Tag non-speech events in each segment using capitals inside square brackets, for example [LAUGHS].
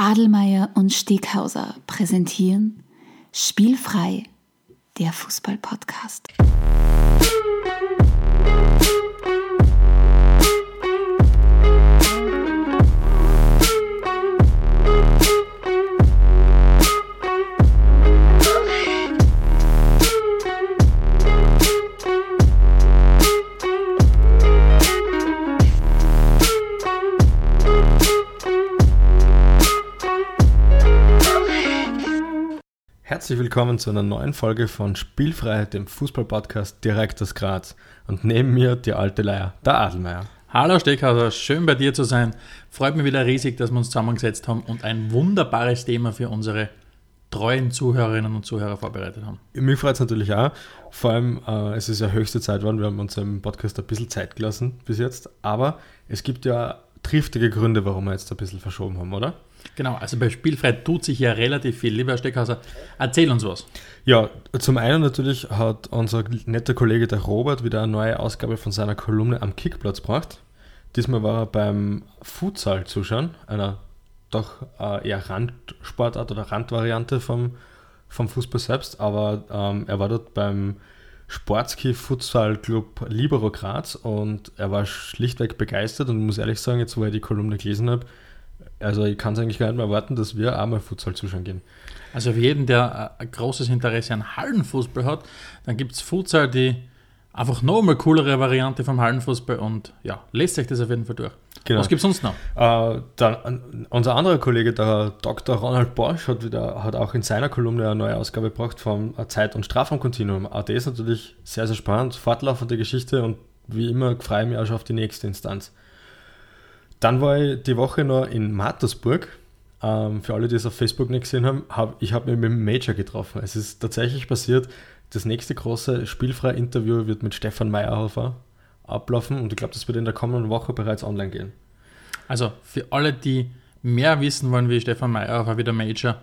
Adelmeier und Steghauser präsentieren Spielfrei, der Fußball-Podcast. Herzlich willkommen zu einer neuen Folge von Spielfreiheit, dem Fußball-Podcast direkt aus Graz. Und neben mir die alte Leier, der Adelmeier. Hallo Steckhauser, schön bei dir zu sein. Freut mich wieder riesig, dass wir uns zusammengesetzt haben und ein wunderbares Thema für unsere treuen Zuhörerinnen und Zuhörer vorbereitet haben. Mich freut es natürlich auch. Vor allem, äh, es ist ja höchste Zeit geworden, wir haben uns im Podcast ein bisschen Zeit gelassen bis jetzt. Aber es gibt ja triftige Gründe, warum wir jetzt ein bisschen verschoben haben, oder? Genau, also bei Spielfrei tut sich ja relativ viel. Lieber Herr Steckhauser, erzähl uns was. Ja, zum einen natürlich hat unser netter Kollege der Robert wieder eine neue Ausgabe von seiner Kolumne am Kickplatz gebracht. Diesmal war er beim Futsal zuschauen, einer doch äh, eher Randsportart oder Randvariante vom, vom Fußball selbst, aber ähm, er war dort beim Sportski Futsal Club Libero Graz und er war schlichtweg begeistert und muss ehrlich sagen, jetzt wo ich die Kolumne gelesen habe, also ich kann es eigentlich gar nicht mehr erwarten, dass wir auch mal Futsal zuschauen gehen. Also für jeden, der ein großes Interesse an Hallenfußball hat, dann gibt es Futsal, die einfach noch mal coolere Variante vom Hallenfußball und ja, lässt sich das auf jeden Fall durch. Genau. Was gibt es sonst noch? Äh, dann, unser anderer Kollege, der Dr. Ronald Bosch, hat, wieder, hat auch in seiner Kolumne eine neue Ausgabe gebracht vom Zeit- und Strafraumkontinuum. Auch das ist natürlich sehr, sehr spannend, fortlaufende Geschichte und wie immer freue ich mich auch schon auf die nächste Instanz. Dann war ich die Woche noch in Mattersburg. Ähm, für alle, die es auf Facebook nicht gesehen haben, hab, ich habe mich mit dem Major getroffen. Es ist tatsächlich passiert, das nächste große spielfreie Interview wird mit Stefan Meyerhofer ablaufen und ich glaube, das wird in der kommenden Woche bereits online gehen. Also für alle, die mehr wissen wollen, wie Stefan Meyerhofer, wie der Major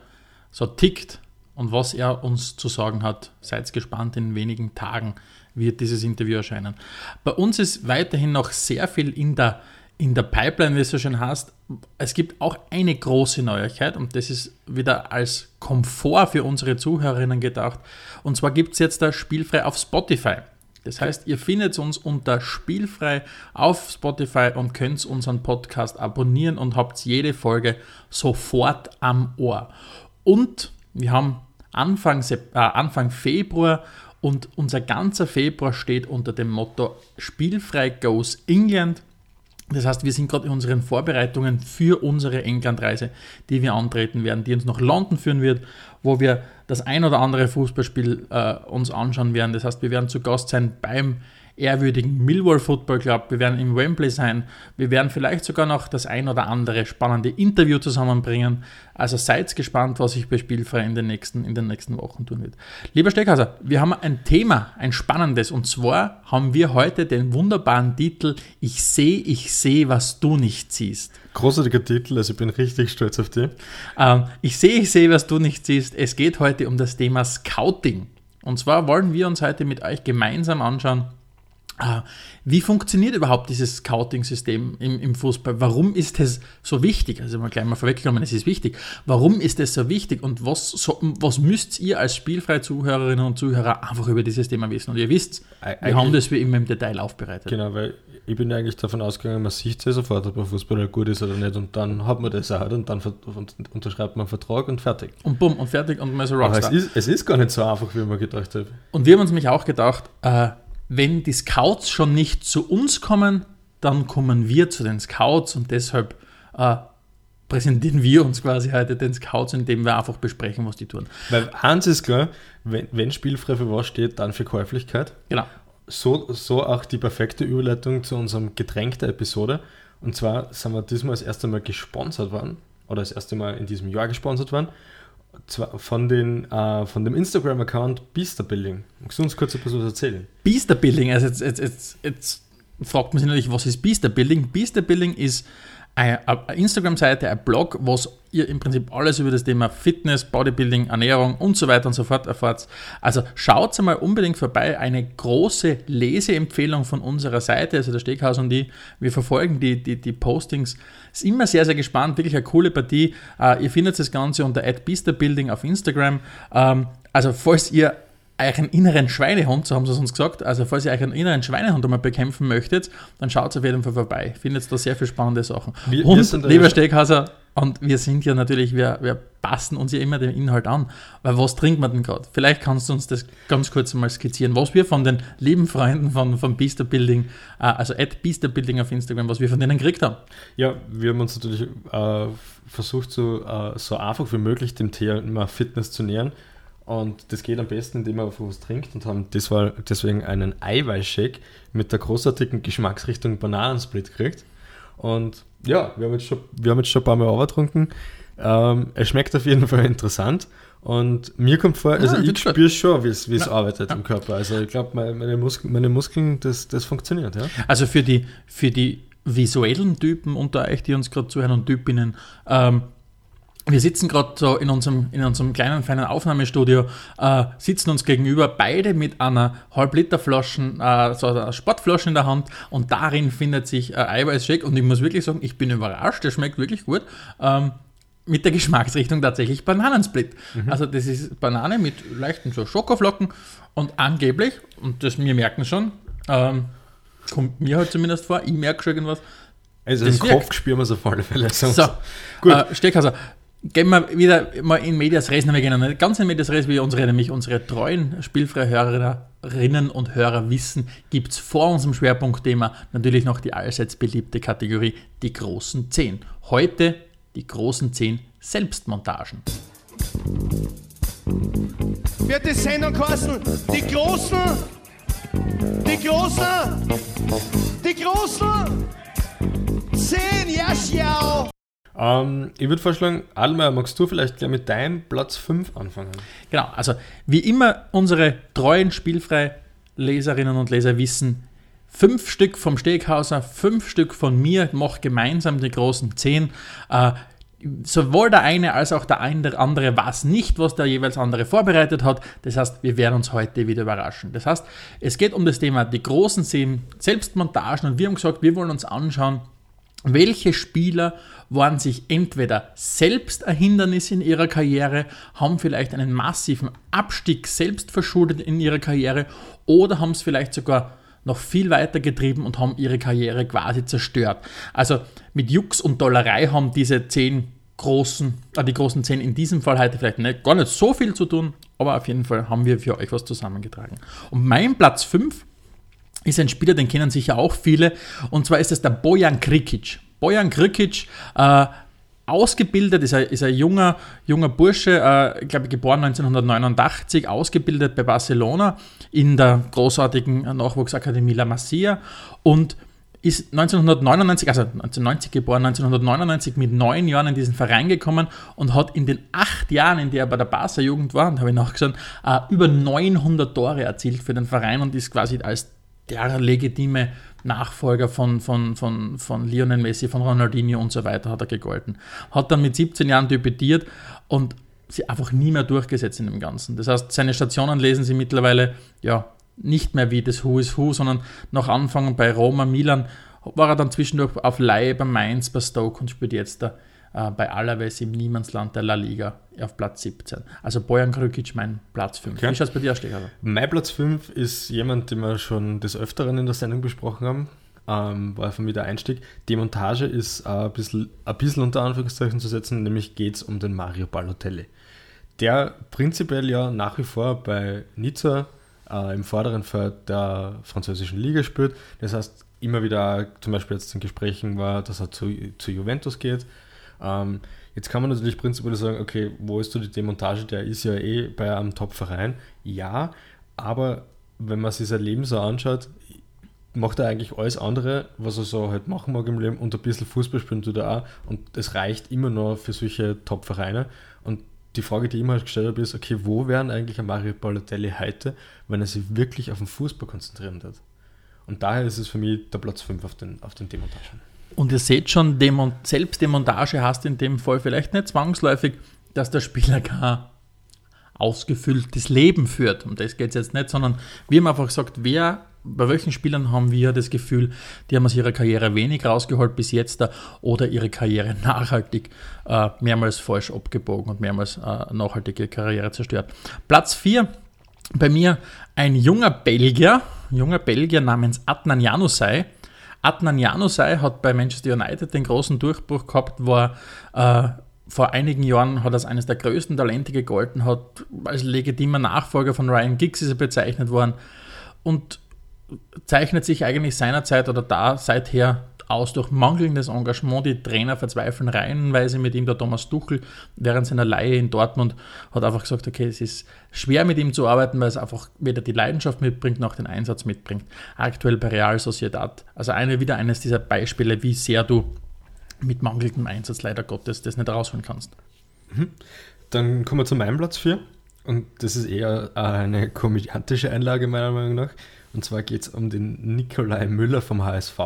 so tickt und was er uns zu sagen hat, seid gespannt, in wenigen Tagen wird dieses Interview erscheinen. Bei uns ist weiterhin noch sehr viel in der in der Pipeline, wie es so schön heißt, es gibt auch eine große Neuigkeit und das ist wieder als Komfort für unsere Zuhörerinnen gedacht. Und zwar gibt es jetzt da Spielfrei auf Spotify. Das heißt, ihr findet uns unter Spielfrei auf Spotify und könnt unseren Podcast abonnieren und habt jede Folge sofort am Ohr. Und wir haben Anfang, äh, Anfang Februar und unser ganzer Februar steht unter dem Motto Spielfrei Goes England. Das heißt, wir sind gerade in unseren Vorbereitungen für unsere Englandreise, die wir antreten werden, die uns nach London führen wird, wo wir das ein oder andere Fußballspiel äh, uns anschauen werden. Das heißt, wir werden zu Gast sein beim ehrwürdigen Millwall Football Club. Wir werden im Wembley sein. Wir werden vielleicht sogar noch das ein oder andere spannende Interview zusammenbringen. Also seid gespannt, was sich bei Spielfrei in den nächsten, in den nächsten Wochen tun wird. Lieber Steckhauser, wir haben ein Thema, ein spannendes. Und zwar haben wir heute den wunderbaren Titel Ich sehe, ich sehe, was du nicht siehst. Großartiger Titel, also ich bin richtig stolz auf dich. Ähm, ich sehe, ich sehe, was du nicht siehst. Es geht heute um das Thema Scouting. Und zwar wollen wir uns heute mit euch gemeinsam anschauen, wie funktioniert überhaupt dieses Scouting-System im, im, Fußball? Warum ist es so wichtig? Also mal gleich mal vorweggenommen, es ist wichtig. Warum ist es so wichtig und was, so, was müsst ihr als spielfreie Zuhörerinnen und Zuhörer einfach über dieses Thema wissen? Und ihr wisst, wir eigentlich, haben das wie immer im Detail aufbereitet. Genau, weil ich bin eigentlich davon ausgegangen, man sieht ja sofort, ob ein Fußballer gut ist oder nicht und dann hat man das auch und dann unterschreibt man einen Vertrag und fertig. Und bumm, und fertig und man ist ein Rockstar. Aber es ist, es ist gar nicht so einfach, wie man gedacht hat. Und wir haben uns nämlich auch gedacht, äh, wenn die Scouts schon nicht zu uns kommen, dann kommen wir zu den Scouts und deshalb äh, präsentieren wir uns quasi heute den Scouts, indem wir einfach besprechen, was die tun. Weil eins ist klar, wenn, wenn spielfrei für was steht, dann für Käuflichkeit. Genau. So, so auch die perfekte Überleitung zu unserem Getränk der Episode. Und zwar sind wir diesmal das erste Mal gesponsert worden, oder das erste Mal in diesem Jahr gesponsert worden von, den, äh, von dem Instagram-Account Beaster Building. Magst du uns kurz etwas erzählen? Beaster Building, also jetzt, jetzt, jetzt, jetzt fragt man sich natürlich, was ist? Beaster Building ist eine, Instagram-Seite, ein Blog, was ihr im Prinzip alles über das Thema Fitness, Bodybuilding, Ernährung und so weiter und so fort erfahrt. Also schaut mal unbedingt vorbei. Eine große Leseempfehlung von unserer Seite, also der Steakhaus und die. Wir verfolgen die, die, die Postings. Ist immer sehr, sehr gespannt. Wirklich eine coole Partie. Uh, ihr findet das Ganze unter @beasterbuilding auf Instagram. Ähm, also falls ihr euch einen inneren Schweinehund, so haben sie es uns gesagt, also falls ihr euch einen inneren Schweinehund einmal bekämpfen möchtet, dann schaut auf jeden Fall vorbei. Findet da sehr viele spannende Sachen. Wir, und, wir lieber Steghauser, und wir sind ja natürlich, wir, wir passen uns ja immer den Inhalt an. Weil was trinkt man denn gerade? Vielleicht kannst du uns das ganz kurz mal skizzieren, was wir von den lieben Freunden von, von Beaster Building, äh, also at Beaster Building auf Instagram, was wir von denen gekriegt haben. Ja, wir haben uns natürlich äh, versucht, so, äh, so einfach wie möglich dem Thema Fitness zu nähern. Und das geht am besten, indem man was trinkt und haben deswegen einen Eiweißshake mit der großartigen Geschmacksrichtung Bananensplit gekriegt. Und ja, wir haben jetzt schon, wir haben jetzt schon ein paar Mal übertrunken. Ähm, es schmeckt auf jeden Fall interessant. Und mir kommt vor, also ja, ich spüre schon, wie es arbeitet ja. im Körper. Also ich glaube, meine, Muskeln, meine Muskeln, das, das funktioniert. Ja? Also für die, für die visuellen Typen unter euch, die uns gerade zuhören und Typinnen, ähm, wir sitzen gerade so in unserem, in unserem kleinen, feinen Aufnahmestudio, äh, sitzen uns gegenüber, beide mit einer Halbliterflaschen, äh, so einer Sportflasche in der Hand und darin findet sich äh, Eiweißshake und ich muss wirklich sagen, ich bin überrascht, der schmeckt wirklich gut. Ähm, mit der Geschmacksrichtung tatsächlich Bananensplit. Mhm. Also das ist Banane mit leichten so Schokoflocken und angeblich, und das wir merken schon, ähm, kommt mir halt zumindest vor, ich merke schon irgendwas. Also im Kopf spüren wir es auf alle Fälle. So, gut. Äh, Steckhauser, gehen wir wieder mal in Medias Res, wir gehen ganz in Medias Res, wie unsere, nämlich unsere treuen spielfreie Hörerinnen und Hörer wissen, gibt es vor unserem Schwerpunktthema natürlich noch die allseits beliebte Kategorie die großen 10. Heute die großen 10 Selbstmontagen. Wird die Sendung kosten? Die großen, die großen, die großen 10, ja, schau. Ähm, ich würde vorschlagen, Alma, magst du vielleicht gleich mit deinem Platz 5 anfangen? Genau, also wie immer unsere treuen spielfrei Leserinnen und Leser wissen, fünf Stück vom Steghauser, fünf Stück von mir, mach gemeinsam die großen zehn. Äh, sowohl der eine als auch der andere weiß nicht, was der jeweils andere vorbereitet hat. Das heißt, wir werden uns heute wieder überraschen. Das heißt, es geht um das Thema die großen zehn Selbstmontagen und wir haben gesagt, wir wollen uns anschauen, welche Spieler waren sich entweder selbst ein Hindernis in ihrer Karriere, haben vielleicht einen massiven Abstieg selbst verschuldet in ihrer Karriere oder haben es vielleicht sogar noch viel weiter getrieben und haben ihre Karriere quasi zerstört. Also mit Jux und Dollerei haben diese zehn großen, äh, die großen zehn in diesem Fall heute vielleicht nicht, gar nicht so viel zu tun, aber auf jeden Fall haben wir für euch was zusammengetragen. Und mein Platz 5 ist ein Spieler, den kennen sicher auch viele, und zwar ist es der Bojan Krikic. Bojan Krikic, äh, ausgebildet, ist ein, ist ein junger, junger Bursche, äh, ich glaube geboren 1989, ausgebildet bei Barcelona in der großartigen Nachwuchsakademie La Masia und ist 1999, also 1990 geboren, 1999 mit neun Jahren in diesen Verein gekommen und hat in den acht Jahren, in der er bei der Barca Jugend war, und habe ich nachgeschaut, äh, über 900 Tore erzielt für den Verein und ist quasi als der legitime Nachfolger von, von, von, von Lionel Messi, von Ronaldinho und so weiter hat er gegolten. Hat dann mit 17 Jahren debütiert und sie einfach nie mehr durchgesetzt in dem Ganzen. Das heißt, seine Stationen lesen sie mittlerweile ja nicht mehr wie das Who is Who, sondern nach Anfang bei Roma, Milan war er dann zwischendurch auf Leihe bei Mainz, bei Stoke und spielt jetzt da äh, bei Alaves im Niemandsland der La Liga auf Platz 17. Also Bojan Krükic mein Platz 5. Okay. Wie schaut es bei dir aus, Stechler? Mein Platz 5 ist jemand, den wir schon des Öfteren in der Sendung besprochen haben. Ähm, war für mich der Einstieg. Die Montage ist äh, ein, bisschen, ein bisschen unter Anführungszeichen zu setzen, nämlich geht es um den Mario Balotelli. Der prinzipiell ja nach wie vor bei Nizza äh, im vorderen Feld der französischen Liga spielt. Das heißt, immer wieder zum Beispiel jetzt in Gesprächen war, dass er zu, zu Juventus geht. Ähm, jetzt kann man natürlich prinzipiell sagen, okay, wo ist du die Demontage? Der ist ja eh bei einem Top-Verein. Ja, aber wenn man sich sein Leben so anschaut, macht er eigentlich alles andere, was er so halt machen mag im Leben und ein bisschen Fußball spielen tut er auch und es reicht immer noch für solche Top-Vereine und die Frage, die ich immer halt gestellt habe, ist, okay, wo wären eigentlich ein Mario Balotelli heute, wenn er sich wirklich auf den Fußball konzentrieren wird? Und daher ist es für mich der Platz 5 auf den, auf den Demontagen. Und ihr seht schon, Demon Selbstdemontage hast in dem Fall vielleicht nicht zwangsläufig, dass der Spieler kein ausgefülltes Leben führt. Um das geht es jetzt nicht, sondern wir haben einfach gesagt, wer, bei welchen Spielern haben wir das Gefühl, die haben aus ihrer Karriere wenig rausgeholt bis jetzt da, oder ihre Karriere [LAUGHS] nachhaltig äh, mehrmals falsch abgebogen und mehrmals äh, nachhaltige Karriere zerstört. Platz 4 bei mir ein junger Belgier, junger Belgier namens Adnan Janusai. Adnan Janusai hat bei Manchester United den großen Durchbruch gehabt, war äh, vor einigen Jahren hat als eines der größten Talente gegolten, hat als legitimer Nachfolger von Ryan Giggs ist er bezeichnet worden und zeichnet sich eigentlich seinerzeit oder da seither aus durch mangelndes Engagement. Die Trainer verzweifeln reihenweise mit ihm. Der Thomas Tuchel während seiner Leihe in Dortmund hat einfach gesagt, okay, es ist schwer mit ihm zu arbeiten, weil es einfach weder die Leidenschaft mitbringt noch den Einsatz mitbringt. Aktuell bei Real Sociedad. Also eine, wieder eines dieser Beispiele, wie sehr du mit mangelndem Einsatz leider Gottes das nicht rausholen kannst. Mhm. Dann kommen wir zu meinem Platz 4. Und das ist eher eine komödiantische Einlage meiner Meinung nach. Und zwar geht es um den Nikolai Müller vom HSV,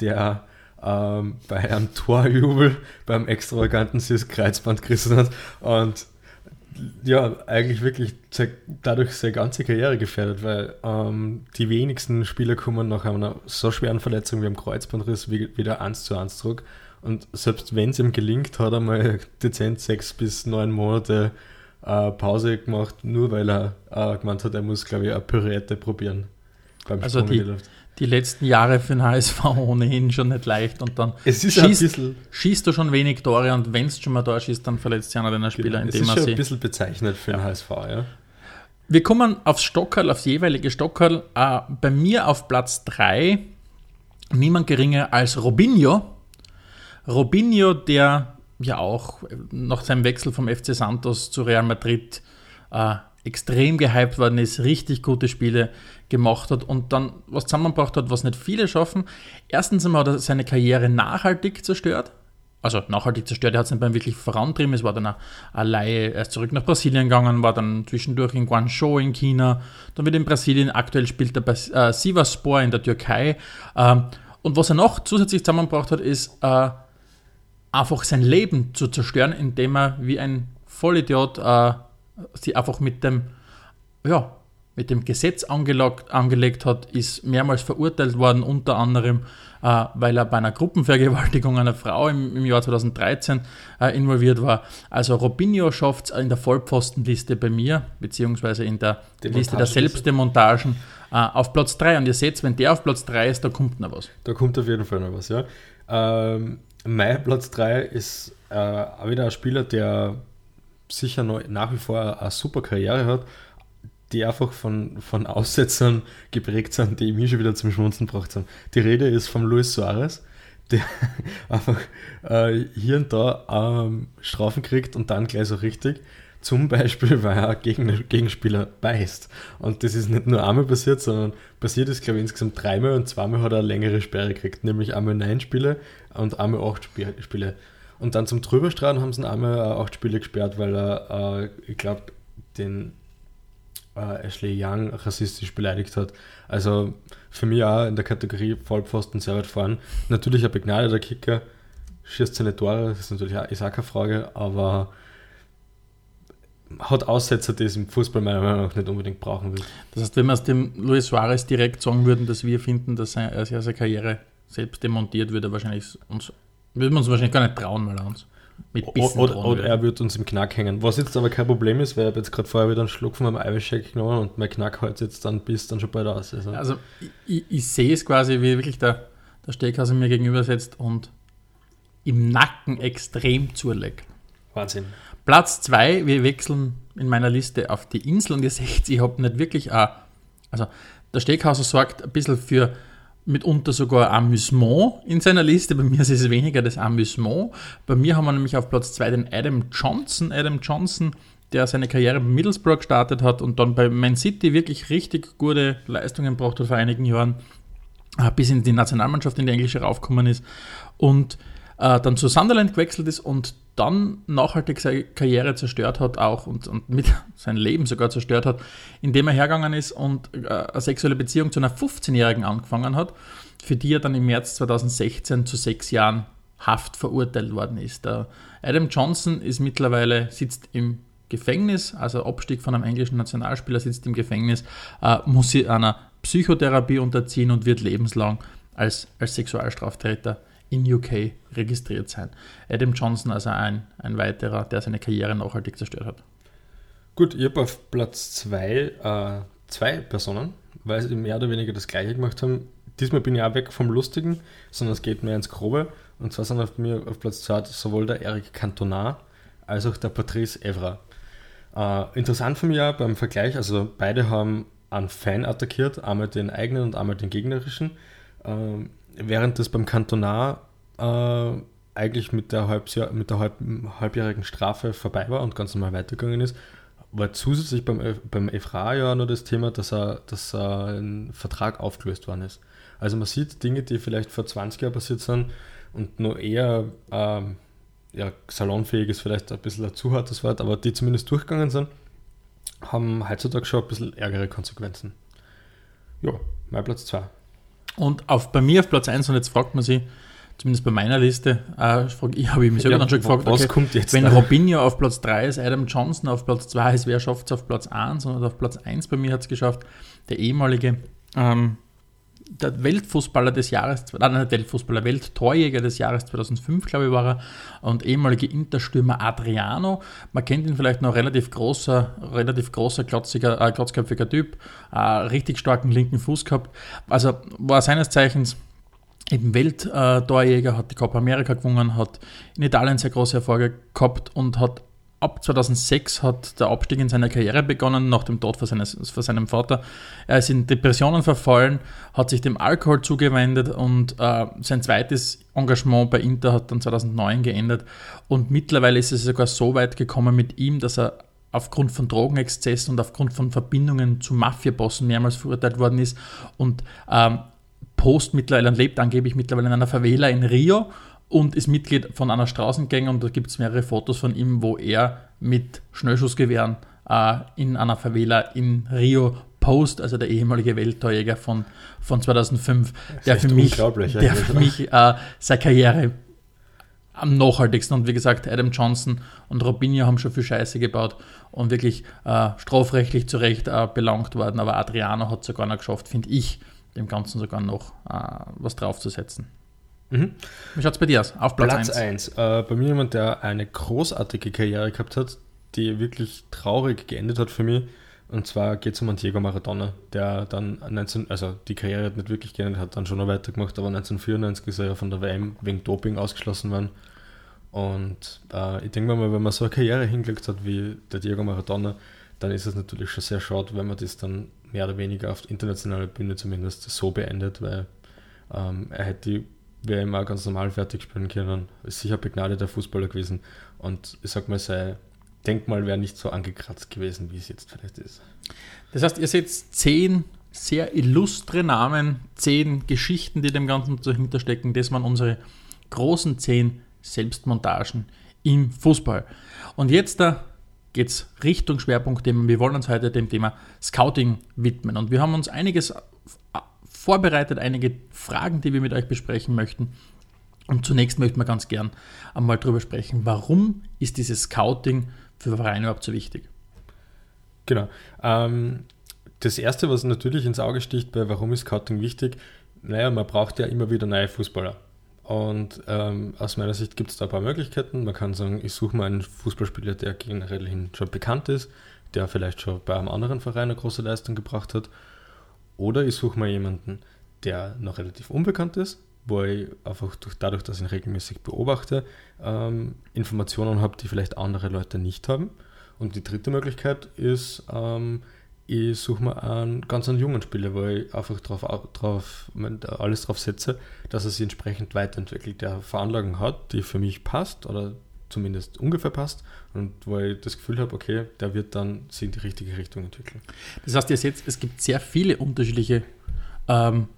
der ähm, bei einem Torjubel beim extravaganten Sis Kreuzband gerissen hat und ja, eigentlich wirklich dadurch seine ganze Karriere gefährdet, weil ähm, die wenigsten Spieler kommen nach einer so schweren Verletzung wie einem Kreuzbandriss wieder eins zu eins zurück. Und selbst wenn es ihm gelingt, hat er mal dezent sechs bis neun Monate äh, Pause gemacht, nur weil er äh, gemeint hat, er muss, glaube ich, eine Pirouette probieren. Beim also die, die letzten Jahre für den HSV [LAUGHS] ohnehin schon nicht leicht und dann schießt, schießt, du schon wenig Tore und wenn du schon mal da schießt, dann verletzt sich einer deiner Spieler, genau. indem er sie... ist schon ein bisschen bezeichnet für den ja. HSV, ja. Wir kommen aufs Stockerl, aufs jeweilige Stockerl. Äh, bei mir auf Platz 3 niemand geringer als Robinho, Robinho, der ja auch nach seinem Wechsel vom FC Santos zu Real Madrid äh, extrem gehypt worden ist, richtig gute Spiele gemacht hat und dann was zusammengebracht hat, was nicht viele schaffen. Erstens einmal hat er seine Karriere nachhaltig zerstört. Also nachhaltig zerstört, er hat es nicht beim wirklich vorantrieben. Es war dann eine, eine Leihe, er ist zurück nach Brasilien gegangen, war dann zwischendurch in Guangzhou in China, dann wieder in Brasilien, aktuell spielt er bei äh, Sivaspor in der Türkei. Ähm, und was er noch zusätzlich zusammengebracht hat, ist äh, einfach sein Leben zu zerstören, indem er wie ein Vollidiot äh, sie einfach mit dem, ja, mit dem Gesetz angelegt, angelegt hat, ist mehrmals verurteilt worden, unter anderem, äh, weil er bei einer Gruppenvergewaltigung einer Frau im, im Jahr 2013 äh, involviert war. Also Robinho schafft es in der Vollpfostenliste bei mir, beziehungsweise in der Liste der Selbstdemontagen äh, auf Platz 3. Und ihr seht, wenn der auf Platz 3 ist, da kommt noch was. Da kommt auf jeden Fall noch was, ja. Ähm, mein Platz 3 ist äh, auch wieder ein Spieler, der sicher noch, nach wie vor eine super Karriere hat, die einfach von, von Aussetzern geprägt sind, die mich schon wieder zum Schmunzen gebracht haben. Die Rede ist von Luis Suarez, der [LAUGHS] einfach äh, hier und da ähm, Strafen kriegt und dann gleich so richtig. Zum Beispiel, [LAUGHS] weil er gegen Gegenspieler beißt. Und das ist nicht nur einmal passiert, sondern passiert ist, glaube ich, insgesamt dreimal und zweimal hat er eine längere Sperre gekriegt. Nämlich einmal neun Spiele und einmal acht Spiele. Und dann zum Drüberstrahlen haben sie ihn einmal äh, acht Spiele gesperrt, weil er, äh, ich glaube, den äh, Ashley Young rassistisch beleidigt hat. Also für mich auch in der Kategorie Vollpfosten sehr weit vorn. Natürlich ein begnadeter Kicker, schießt seine Tore, das ist natürlich auch, ist auch keine Frage, aber hat Aussetzer, die es im Fußball meiner Meinung nach nicht unbedingt brauchen will. Das heißt, wenn wir es dem Luis Suarez direkt sagen würden, dass wir finden, dass er seine Karriere selbst demontiert, würde er wahrscheinlich uns, würden wir uns wahrscheinlich gar nicht trauen, weil er uns mit Bissen Oder, oder er wird uns im Knack hängen. Was jetzt aber kein Problem ist, weil ich habe jetzt gerade vorher wieder einen Schluck von meinem Eiweißshake genommen und mein Knack hält jetzt dann bis dann schon bald aus. Also, also ich, ich, sehe es quasi, wie wirklich der, der Steakhauser mir gegenüber sitzt und im Nacken extrem zulegt. Wahnsinn. Platz 2, wir wechseln in meiner Liste auf die Insel und ihr seht, ich habe nicht wirklich, a, also der Steakhauser sorgt ein bisschen für mitunter sogar Amüsement in seiner Liste. Bei mir ist es weniger das Amüsement. Bei mir haben wir nämlich auf Platz 2 den Adam Johnson. Adam Johnson, der seine Karriere bei Middlesbrough gestartet hat und dann bei Man City wirklich richtig gute Leistungen braucht hat vor einigen Jahren, äh, bis in die Nationalmannschaft in die englische raufgekommen ist. Und äh, dann zu Sunderland gewechselt ist und dann nachhaltig seine Karriere zerstört hat auch und, und mit [LAUGHS] sein Leben sogar zerstört hat, indem er hergegangen ist und äh, eine sexuelle Beziehung zu einer 15-Jährigen angefangen hat, für die er dann im März 2016 zu sechs Jahren Haft verurteilt worden ist. Der Adam Johnson ist mittlerweile, sitzt im Gefängnis, also Abstieg von einem englischen Nationalspieler sitzt im Gefängnis, äh, muss sie einer Psychotherapie unterziehen und wird lebenslang als, als Sexualstraftäter in UK registriert sein. Adam Johnson also ein, ein weiterer, der seine Karriere nachhaltig zerstört hat. Gut, ich habe auf Platz zwei äh, zwei Personen, weil sie mehr oder weniger das gleiche gemacht haben. Diesmal bin ich auch weg vom Lustigen, sondern es geht mehr ins Grobe. Und zwar sind auf mir auf Platz zwei sowohl der Eric Cantona als auch der Patrice Evra. Äh, interessant mich auch beim Vergleich, also beide haben einen Fan attackiert, einmal den eigenen und einmal den gegnerischen. Äh, während das beim Kantonar äh, eigentlich mit der, Halbjahr, mit der halb, halbjährigen Strafe vorbei war und ganz normal weitergegangen ist, war zusätzlich beim, beim Efra ja noch das Thema, dass, er, dass er ein Vertrag aufgelöst worden ist. Also man sieht Dinge, die vielleicht vor 20 Jahren passiert sind und nur eher ähm, ja, salonfähig ist vielleicht ein bisschen ein zu hartes Wort, aber die zumindest durchgegangen sind, haben heutzutage schon ein bisschen ärgere Konsequenzen. Ja, mein Platz 2. Und auf, bei mir auf Platz 1, und jetzt fragt man sich, zumindest bei meiner Liste, äh, ich habe mich selber ja, dann schon gefragt, was okay, kommt jetzt wenn da? Robinho auf Platz 3 ist, Adam Johnson auf Platz 2 ist, wer schafft es auf Platz 1 und auf Platz 1 bei mir hat es geschafft, der ehemalige ähm, der Weltfußballer des Jahres, nein, nicht Weltfußballer, Welttorjäger des Jahres 2005, glaube ich, war er, und ehemalige Interstürmer Adriano. Man kennt ihn vielleicht noch, relativ großer, relativ großer, klotziger, äh, klotzköpfiger Typ, äh, richtig starken linken Fuß gehabt. Also war seines Zeichens eben Welttorjäger, hat die Copa America gewonnen, hat in Italien sehr große Erfolge gehabt und hat ab 2006 hat der Abstieg in seiner Karriere begonnen, nach dem Tod von, seines, von seinem Vater. Er ist in Depressionen verfallen, hat sich dem Alkohol zugewendet und äh, sein zweites Engagement bei Inter hat dann 2009 geendet. Und mittlerweile ist es sogar so weit gekommen mit ihm, dass er aufgrund von Drogenexzessen und aufgrund von Verbindungen zu Mafiabossen mehrmals verurteilt worden ist und ähm, post mittlerweile lebt angeblich mittlerweile in einer Favela in Rio und ist Mitglied von einer Straßengang und da gibt es mehrere Fotos von ihm, wo er mit Schnellschussgewehren äh, in einer Favela in Rio Post, also der ehemalige Welttorjäger von, von 2005, der für, mich, der für mich äh, seine Karriere am nachhaltigsten und wie gesagt, Adam Johnson und Robinho haben schon viel Scheiße gebaut und wirklich äh, strafrechtlich zu Recht äh, belangt worden, aber Adriano hat es sogar noch geschafft, finde ich, dem Ganzen sogar noch äh, was draufzusetzen. Mhm. Wie schaut es bei dir aus? Auf Platz 1. Äh, bei mir jemand, der eine großartige Karriere gehabt hat, die wirklich traurig geendet hat für mich. Und zwar geht es um Diego Maradona, der dann 19, also die Karriere hat nicht wirklich geendet, hat dann schon noch weitergemacht, aber 1994 ist er ja von der WM wegen Doping ausgeschlossen worden. Und äh, ich denke mal, wenn man so eine Karriere hingelegt hat wie der Diego Maradona, dann ist es natürlich schon sehr schade, wenn man das dann mehr oder weniger auf internationaler Bühne zumindest so beendet, weil ähm, er hätte die wäre immer ganz normal fertig spielen können. Ist sicher begnadeter Fußballer gewesen. Und ich sag mal, sein Denkmal wäre nicht so angekratzt gewesen, wie es jetzt vielleicht ist. Das heißt, ihr seht zehn sehr illustre Namen, zehn Geschichten, die dem Ganzen dahinter stecken. Das waren unsere großen zehn Selbstmontagen im Fußball. Und jetzt da geht es Richtung Schwerpunktthema. Wir wollen uns heute dem Thema Scouting widmen. Und wir haben uns einiges vorbereitet, einige Fragen, die wir mit euch besprechen möchten. Und zunächst möchten wir ganz gern einmal darüber sprechen, warum ist dieses Scouting für Vereine überhaupt so wichtig? Genau. Ähm, das Erste, was natürlich ins Auge sticht bei warum ist Scouting wichtig, naja, man braucht ja immer wieder neue Fußballer. Und ähm, aus meiner Sicht gibt es da ein paar Möglichkeiten. Man kann sagen, ich suche mal einen Fußballspieler, der generell schon bekannt ist, der vielleicht schon bei einem anderen Verein eine große Leistung gebracht hat oder ich suche mal jemanden, der noch relativ unbekannt ist, wo ich einfach durch, dadurch, dass ich ihn regelmäßig beobachte, ähm, Informationen habe, die vielleicht andere Leute nicht haben. Und die dritte Möglichkeit ist, ähm, ich suche mir einen ganz einen jungen Spieler, wo ich einfach drauf, drauf, alles darauf setze, dass er sich entsprechend weiterentwickelt, der Veranlagung hat, die für mich passt oder zumindest ungefähr passt und wo ich das Gefühl habe, okay, der wird dann sich in die richtige Richtung entwickeln. Das heißt, ihr seht, es gibt sehr viele unterschiedliche ähm,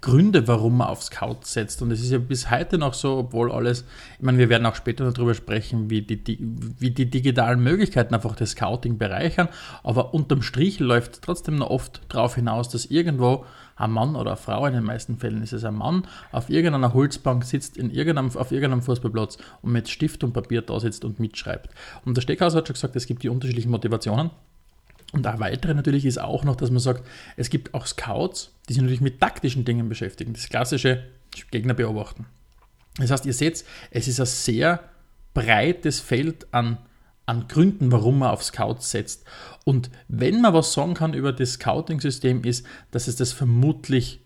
Gründe, warum man auf Scout setzt. Und es ist ja bis heute noch so, obwohl alles, ich meine, wir werden auch später darüber sprechen, wie die, die, wie die digitalen Möglichkeiten einfach das Scouting bereichern. Aber unterm Strich läuft trotzdem noch oft darauf hinaus, dass irgendwo ein Mann oder eine Frau, in den meisten Fällen ist es ein Mann, auf irgendeiner Holzbank sitzt, in irgendeinem, auf irgendeinem Fußballplatz und mit Stift und Papier da sitzt und mitschreibt. Und der Steckhauser hat schon gesagt, es gibt die unterschiedlichen Motivationen. Und eine weitere natürlich ist auch noch, dass man sagt, es gibt auch Scouts, die sich natürlich mit taktischen Dingen beschäftigen. Das klassische Gegner beobachten. Das heißt, ihr seht, es ist ein sehr breites Feld an, an Gründen, warum man auf Scouts setzt. Und wenn man was sagen kann über das Scouting-System, ist, dass es das vermutlich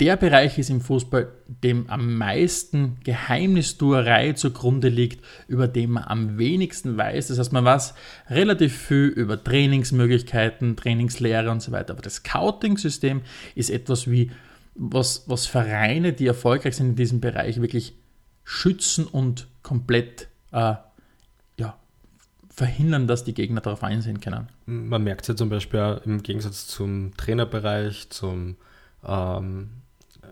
der Bereich ist im Fußball, dem am meisten Geheimnistuerei zugrunde liegt, über den man am wenigsten weiß. Das heißt, man weiß relativ viel über Trainingsmöglichkeiten, Trainingslehre und so weiter. Aber das Scouting-System ist etwas wie, was, was Vereine, die erfolgreich sind in diesem Bereich, wirklich schützen und komplett äh, verhindern, dass die Gegner darauf einsehen können. Man merkt es ja zum Beispiel im Gegensatz zum Trainerbereich, zum ähm,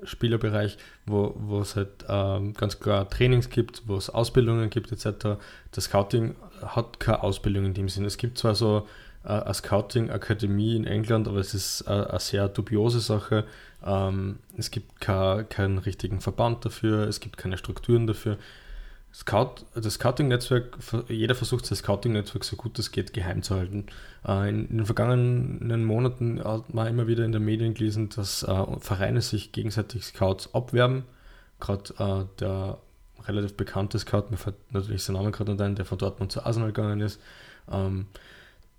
Spielerbereich, wo, es halt ähm, ganz klar Trainings gibt, wo es Ausbildungen gibt etc. Das Scouting hat keine Ausbildung in dem Sinn. Es gibt zwar so äh, eine Scouting-Akademie in England, aber es ist äh, eine sehr dubiose Sache. Ähm, es gibt keinen richtigen Verband dafür, es gibt keine Strukturen dafür. Scout, das Scouting-Netzwerk, jeder versucht das Scouting-Netzwerk so gut es geht geheim zu halten. Äh, in, den vergangenen Monaten hat man immer wieder in den Medien gelesen, dass äh, Vereine sich gegenseitig Scouts abwerben. Gerade äh, der relativ bekannte Scout, mir fällt natürlich sein Name gerade nicht ein, der von Dortmund zu Arsenal gegangen ist. Ähm,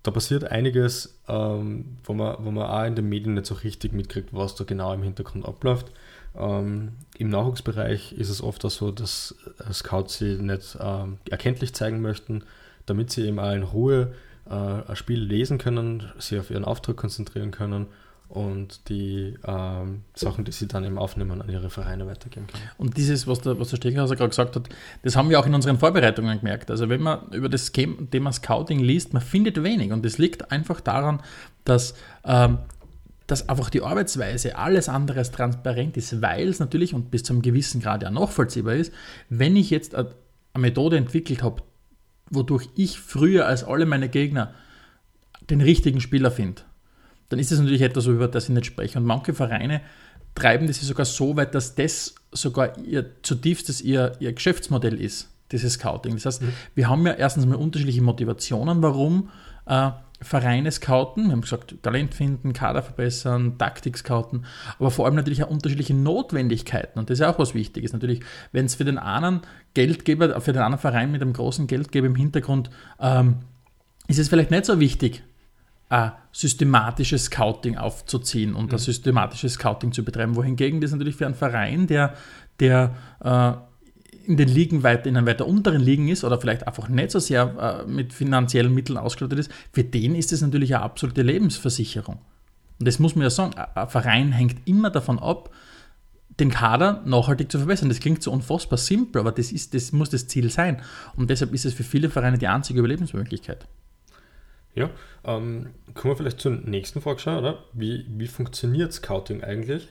da passiert einiges, ähm, wo, man, wo man auch in den Medien nicht so richtig mitkriegt, was da genau im Hintergrund abläuft. Ähm, Im Nachwuchsbereich ist es oft auch so, dass äh, Scouts sie nicht ähm, erkenntlich zeigen möchten, damit sie eben auch in Ruhe äh, ein Spiel lesen können, sie auf ihren Auftrag konzentrieren können und die ähm, Sachen, die sie dann eben aufnehmen, an ihre Vereine weitergeben können. Und dieses, was der, was der Steckhauser gerade gesagt hat, das haben wir auch in unseren Vorbereitungen gemerkt. Also wenn man über das Thema Scouting liest, man findet wenig und das liegt einfach daran, dass ähm, dass einfach die Arbeitsweise alles andere als transparent ist, weil es natürlich und bis zu einem gewissen Grad ja nachvollziehbar ist, wenn ich jetzt eine Methode entwickelt habe, wodurch ich früher als alle meine Gegner den richtigen Spieler finde, dann ist das natürlich etwas, über das ich nicht spreche. Und manche Vereine treiben das sogar so weit, dass das sogar ihr zutiefstes ihr, ihr Geschäftsmodell ist, dieses Scouting. Das heißt, mhm. wir haben ja erstens mal unterschiedliche Motivationen, warum äh, Vereine scouten. Wir haben gesagt, Talent finden, Kader verbessern, Taktik scouten, aber vor allem natürlich auch unterschiedliche Notwendigkeiten. Und das ist auch was Wichtiges. Natürlich, wenn es für den anderen Geldgeber, für den anderen Verein mit einem großen Geldgeber im Hintergrund, ähm, ist es vielleicht nicht so wichtig, ein systematisches Scouting aufzuziehen und mhm. ein systematisches Scouting zu betreiben. Wohingegen das natürlich für einen Verein, der, der äh, in den Ligen weiter, in einem weiter unteren Ligen ist oder vielleicht einfach nicht so sehr äh, mit finanziellen Mitteln ausgestattet ist, für den ist es natürlich eine absolute Lebensversicherung. Und das muss man ja sagen, ein Verein hängt immer davon ab, den Kader nachhaltig zu verbessern. Das klingt so unfassbar simpel, aber das, ist, das muss das Ziel sein. Und deshalb ist es für viele Vereine die einzige Überlebensmöglichkeit. Ja, ähm, kommen wir vielleicht zur nächsten Frage, oder? Wie, wie funktioniert Scouting eigentlich?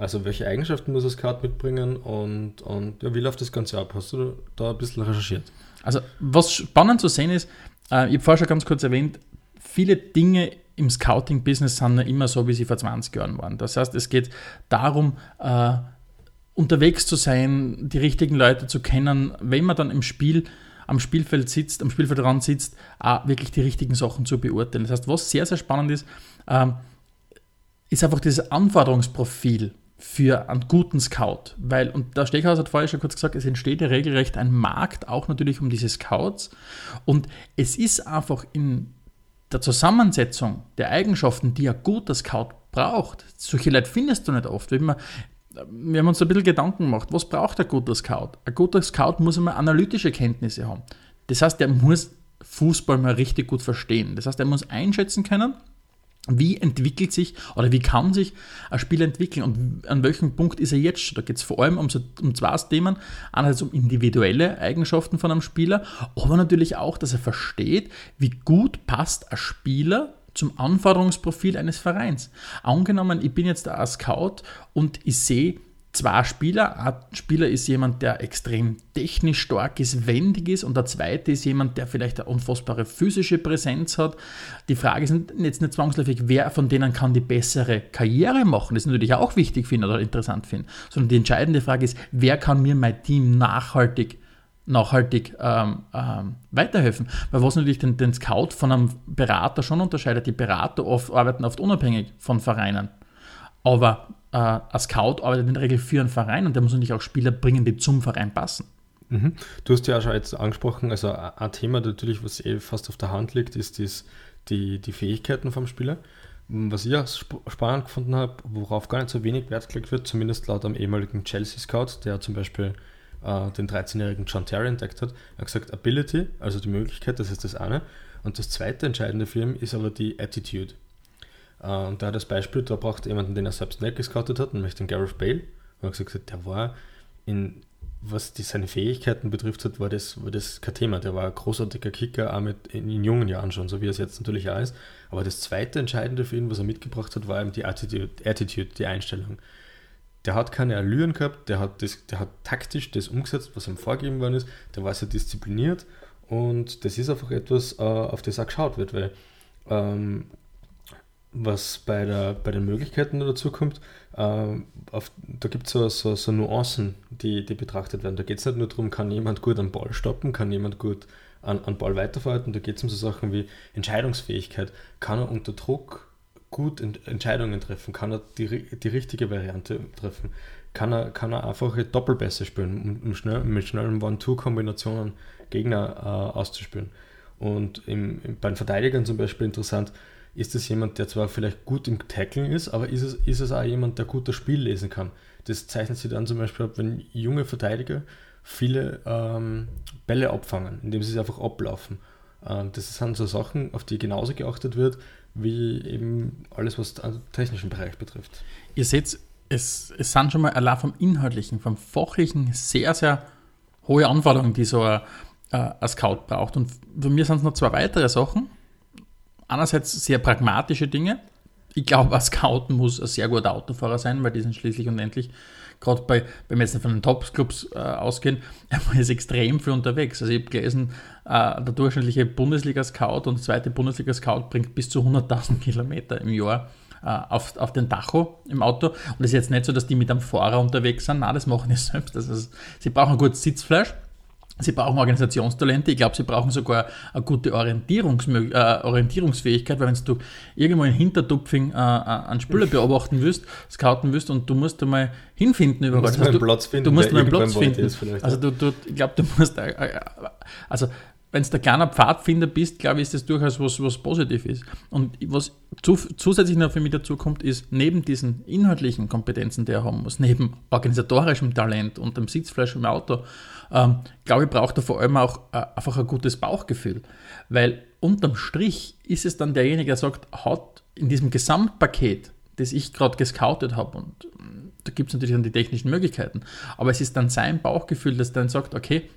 Also welche Eigenschaften muss das Scout mitbringen und, und ja, wie läuft das Ganze ab? Hast du da ein bisschen recherchiert? Also was spannend zu sehen ist, äh, ich habe vorher schon ganz kurz erwähnt, viele Dinge im Scouting-Business sind ja immer so, wie sie vor 20 Jahren waren. Das heißt, es geht darum, äh, unterwegs zu sein, die richtigen Leute zu kennen, wenn man dann im Spiel am Spielfeld sitzt, am Spielfeldrand sitzt, auch wirklich die richtigen Sachen zu beurteilen. Das heißt, was sehr, sehr spannend ist, äh, ist einfach dieses Anforderungsprofil für einen guten Scout. Weil, und der Stechhaus hat vorher schon kurz gesagt, es entsteht ja regelrecht ein Markt, auch natürlich um diese Scouts. Und es ist einfach in der Zusammensetzung der Eigenschaften, die ein guter Scout braucht, solche Leute findest du nicht oft. Wir, wir haben uns ein bisschen Gedanken gemacht, was braucht ein guter Scout? Ein guter Scout muss einmal analytische Kenntnisse haben. Das heißt, er muss Fußball mal richtig gut verstehen. Das heißt, er muss einschätzen können, wie entwickelt sich oder wie kann sich ein Spiel entwickeln und an welchem Punkt ist er jetzt? Da geht es vor allem um, so, um zwei Themen. Einerseits um individuelle Eigenschaften von einem Spieler, aber natürlich auch, dass er versteht, wie gut passt ein Spieler zum Anforderungsprofil eines Vereins. Angenommen, ich bin jetzt ein Scout und ich sehe zwei Spieler. Ein Spieler ist jemand, der extrem technisch stark ist, wendig ist und der zweite ist jemand, der vielleicht eine unfassbare physische Präsenz hat. Die Frage ist jetzt nicht zwangsläufig, wer von denen kann die bessere Karriere machen. Das ist natürlich auch wichtig finden oder interessant finden. Sondern die entscheidende Frage ist, wer kann mir mein Team nachhaltig nachhaltig ähm, ähm, weiterhelfen. Weil was natürlich den, den Scout von einem Berater schon unterscheidet, die Berater oft, arbeiten oft unabhängig von Vereinen. Aber äh, ein Scout arbeitet in der Regel für einen Verein und der muss natürlich auch Spieler bringen, die zum Verein passen. Mhm. Du hast ja auch schon jetzt angesprochen, also ein Thema natürlich, was eh fast auf der Hand liegt, ist dies, die, die Fähigkeiten vom Spieler. Was ich auch spannend gefunden habe, worauf gar nicht so wenig Wert gelegt wird, zumindest laut einem ehemaligen Chelsea-Scout, der zum Beispiel äh, den 13-jährigen John Terry entdeckt hat, hat gesagt, Ability, also die Möglichkeit, das ist das eine. Und das zweite entscheidende für ihn ist aber die Attitude. Äh, und da das Beispiel, da braucht jemanden, den er selbst nicht gescoutet hat, nämlich den Gareth Bale. Und er hat gesagt, der war in, was die, seine Fähigkeiten betrifft, hat, war, das, war das kein Thema. Der war ein großartiger Kicker, auch mit, in, in jungen Jahren schon, so wie er es jetzt natürlich auch ist. Aber das zweite Entscheidende für ihn, was er mitgebracht hat, war eben die Attitude, Attitude die Einstellung der hat keine Allüren gehabt, der hat, das, der hat taktisch das umgesetzt, was ihm vorgegeben worden ist, der war sehr diszipliniert und das ist einfach etwas, äh, auf das auch geschaut wird, weil ähm, was bei, der, bei den Möglichkeiten dazu kommt, äh, auf, da gibt es so, so, so, Nuancen, die, die betrachtet werden. Da geht es nicht nur darum, kann jemand gut am Ball stoppen, kann jemand gut an, an Ball weiterverhalten, da geht es um so Sachen wie Entscheidungsfähigkeit, kann er unter Druck gut Entscheidungen treffen, kann er die, die richtige Variante treffen, kann er, kann er einfache Doppelbässe spielen, um, um schnell, mit schnellen One-Two-Kombinationen Gegner äh, auszuspielen. Und im, im, bei den Verteidigern zum Beispiel interessant, ist es jemand, der zwar vielleicht gut im Tackling ist, aber ist es, ist es auch jemand, der gut das Spiel lesen kann. Das zeichnet sich dann zum Beispiel ab, wenn junge Verteidiger viele ähm, Bälle abfangen, indem sie es einfach ablaufen. Ähm, das sind so Sachen, auf die genauso geachtet wird, wie eben alles, was den technischen Bereich betrifft. Ihr seht, es, es sind schon mal allein vom Inhaltlichen, vom Fachlichen sehr, sehr hohe Anforderungen, die so ein, äh, ein Scout braucht. Und für mich sind es noch zwei weitere Sachen. Einerseits sehr pragmatische Dinge. Ich glaube, ein Scout muss ein sehr guter Autofahrer sein, weil die sind schließlich und endlich gerade bei, wenn wir von den Top-Clubs äh, ausgehen, [LAUGHS] er ist extrem viel unterwegs. Also ich habe gelesen, äh, der durchschnittliche Bundesliga-Scout und zweite Bundesliga-Scout bringt bis zu 100.000 Kilometer im Jahr äh, auf, auf den Tacho im Auto. Und es ist jetzt nicht so, dass die mit einem Fahrer unterwegs sind. Nein, das machen die [LAUGHS] selbst. Also, sie brauchen ein gutes Sitzfleisch Sie brauchen Organisationstalente. Ich glaube, sie brauchen sogar eine gute Orientierungs äh, Orientierungsfähigkeit, weil wenn du irgendwo in Hintertupfing äh, äh einen Spieler beobachten willst, scouten willst und du musst einmal hinfinden überall. Du musst mal einen Platz finden. Du musst einen Platz finden. Also du, du, ich glaube, du musst, äh, äh also wenn du der kleiner Pfadfinder bist, glaube ich, ist das durchaus was, was positiv ist. Und was zu, zusätzlich noch für mich dazu kommt, ist, neben diesen inhaltlichen Kompetenzen, die er haben muss, neben organisatorischem Talent und dem Sitzfleisch im Auto, ähm, glaube ich, braucht er vor allem auch äh, einfach ein gutes Bauchgefühl. Weil unterm Strich ist es dann derjenige, der sagt, hat in diesem Gesamtpaket, das ich gerade gescoutet habe, und mm, da gibt es natürlich dann die technischen Möglichkeiten, aber es ist dann sein Bauchgefühl, das dann sagt, okay,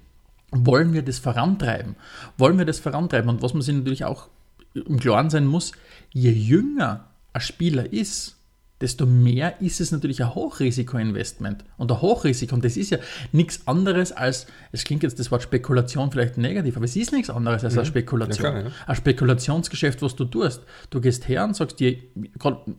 wollen wir das vorantreiben? Wollen wir das vorantreiben? Und was man sich natürlich auch im Klaren sein muss, je jünger ein Spieler ist, desto mehr ist es natürlich ein Hochrisiko-Investment. Und ein Hochrisiko, und das ist ja nichts anderes als, es klingt jetzt das Wort Spekulation vielleicht negativ, aber es ist nichts anderes als mhm. eine Spekulation. Ja, klar, ja. Ein Spekulationsgeschäft, was du tust. Du gehst her und sagst dir,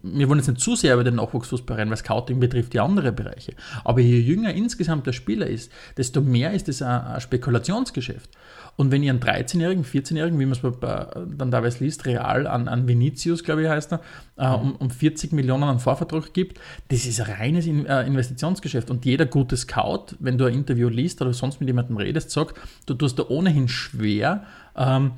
wir wollen jetzt nicht zu sehr über den Nachwuchsfußball rein, weil Scouting betrifft ja andere Bereiche. Aber je jünger insgesamt der Spieler ist, desto mehr ist es ein, ein Spekulationsgeschäft. Und wenn ihr einen 13-Jährigen, 14-Jährigen, wie man es dann teilweise liest, real an, an Vinicius, glaube ich, heißt er, äh, um, um 40 Millionen an Vorvertrag gibt, das ist ein reines In äh, Investitionsgeschäft. Und jeder gute Scout, wenn du ein Interview liest oder sonst mit jemandem redest, sagt, du tust da ohnehin schwer, ähm,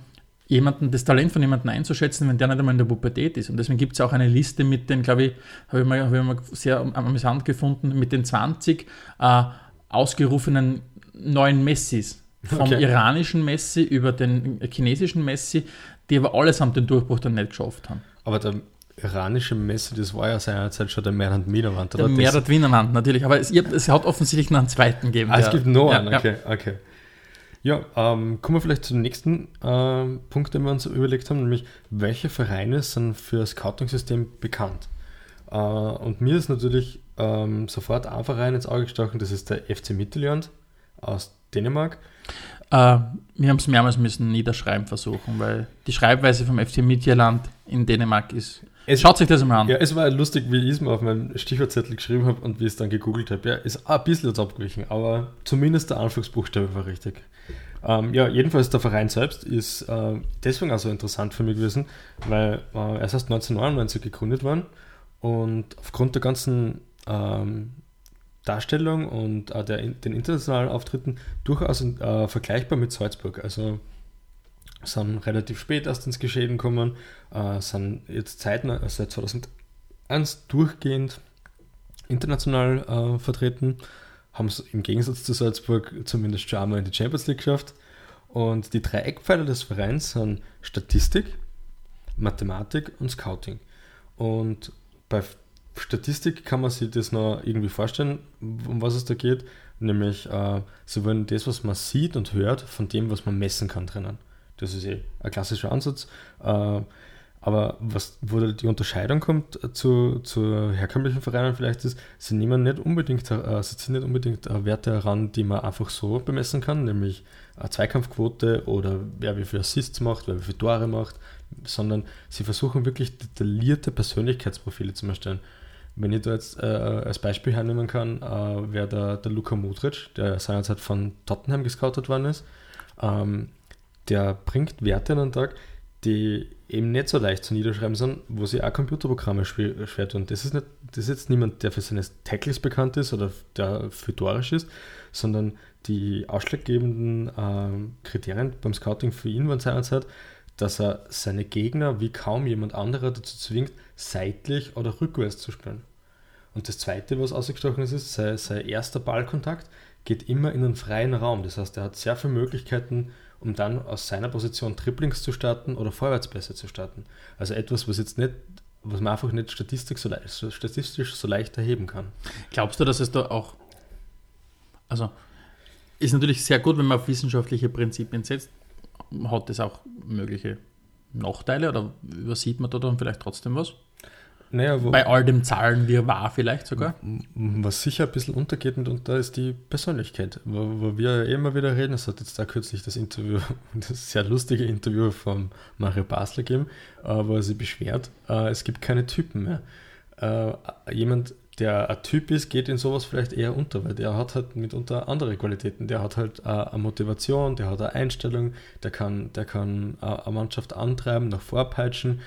jemanden, das Talent von jemandem einzuschätzen, wenn der nicht einmal in der Pubertät ist. Und deswegen gibt es auch eine Liste mit den, glaube ich, habe ich, mal, hab ich mal sehr amüsant gefunden, mit den 20 äh, ausgerufenen neuen Messis vom okay. iranischen Messi über den chinesischen Messi, die aber allesamt den Durchbruch dann nicht geschafft haben. Aber der iranische Messi, das war ja seinerzeit schon der Mehrhand Wienerwand, oder? Der Mehrhand Wienerwand, natürlich. Aber es, es, hat offensichtlich noch einen zweiten gegeben. Ah, es gibt noch einen, okay, ja. okay. Ja, ähm, kommen wir vielleicht zum nächsten ähm, Punkt, den wir uns überlegt haben, nämlich welche Vereine sind für das Scouting-System bekannt? Äh, und mir ist natürlich ähm, sofort ein Verein ins Auge gestochen, das ist der FC Mittelland aus Dänemark. Äh, wir haben es mehrmals müssen niederschreiben versuchen, weil die Schreibweise vom FC Midtjylland in Dänemark ist. Es- Schaut sich das einmal an. Ja, es war lustig, wie ich es mir auf meinem Stichwortzettel geschrieben habe und wie ich es dann gegoogelt habe. Ja, ist ein bisschen jetzt abgewichen, aber zumindest der Anfangsbuchstabe war richtig. Ähm, ja, jedenfalls der Verein selbst ist äh, deswegen auch so interessant für mich gewesen, weil äh, er ist erst 1999 gegründet worden und aufgrund der ganzen ähm, Darstellung und äh, der, den internationalen Auftritten durchaus äh, vergleichbar mit Salzburg. Also sind relativ spät erst ins Geschehen gekommen, äh, sind jetzt zeitnah, also seit 2001 durchgehend international äh, vertreten, haben es im Gegensatz zu Salzburg zumindest schon einmal in die Champions League geschafft. Und die drei Eckpfeiler des Vereins sind Statistik, Mathematik und Scouting. Und bei Statistik kann man sich das noch irgendwie vorstellen, um was es da geht. Nämlich, äh, sie wollen das, was man sieht und hört, von dem, was man messen kann, trennen. Das ist eh ein klassischer Ansatz. Äh, aber was, wo die Unterscheidung kommt äh, zu, zu herkömmlichen Vereinen vielleicht ist, sie nehmen nicht unbedingt, äh, sie ziehen nicht unbedingt äh, Werte heran, die man einfach so bemessen kann, nämlich eine Zweikampfquote oder wer wie viele Assists macht, wer wie viele Tore macht, sondern sie versuchen wirklich detaillierte Persönlichkeitsprofile zu erstellen. Wenn ich da jetzt äh, als Beispiel hernehmen kann, äh, wäre der, der Luka Modric, der seinerzeit von Tottenham gescoutet worden ist. Ähm, der bringt Werte an den Tag, die eben nicht so leicht zu niederschreiben sind, wo sie auch Computerprogramme schwer, tun. Das ist, nicht, das ist jetzt niemand, der für seine Tackles bekannt ist oder der für Torisch ist, sondern die ausschlaggebenden ähm, Kriterien beim Scouting für ihn waren seinerzeit, dass er seine Gegner wie kaum jemand anderer dazu zwingt, seitlich oder rückwärts zu spielen. Und das Zweite, was ausgestochen ist, ist, sein, sein erster Ballkontakt geht immer in einen freien Raum. Das heißt, er hat sehr viele Möglichkeiten, um dann aus seiner Position Triplings zu starten oder Vorwärtspässe zu starten. Also etwas, was jetzt nicht, was man einfach nicht statistisch so, leicht, statistisch so leicht erheben kann. Glaubst du, dass es da auch, also ist natürlich sehr gut, wenn man auf wissenschaftliche Prinzipien setzt, hat das auch mögliche Nachteile oder übersieht man da dann vielleicht trotzdem was? Naja, wo, Bei all dem Zahlen wie war vielleicht sogar? was sicher ein bisschen untergeht mitunter ist die Persönlichkeit, wo, wo wir ja immer wieder reden. Es hat jetzt da kürzlich das Interview, [LAUGHS] das sehr lustige Interview von Mario Basler gegeben, äh, wo er sich beschwert, äh, es gibt keine Typen mehr. Äh, jemand, der Typ ist, geht in sowas vielleicht eher unter, weil der hat halt mitunter andere Qualitäten. Der hat halt äh, eine Motivation, der hat eine Einstellung, der kann, der kann äh, eine Mannschaft antreiben, nach vorpeitschen,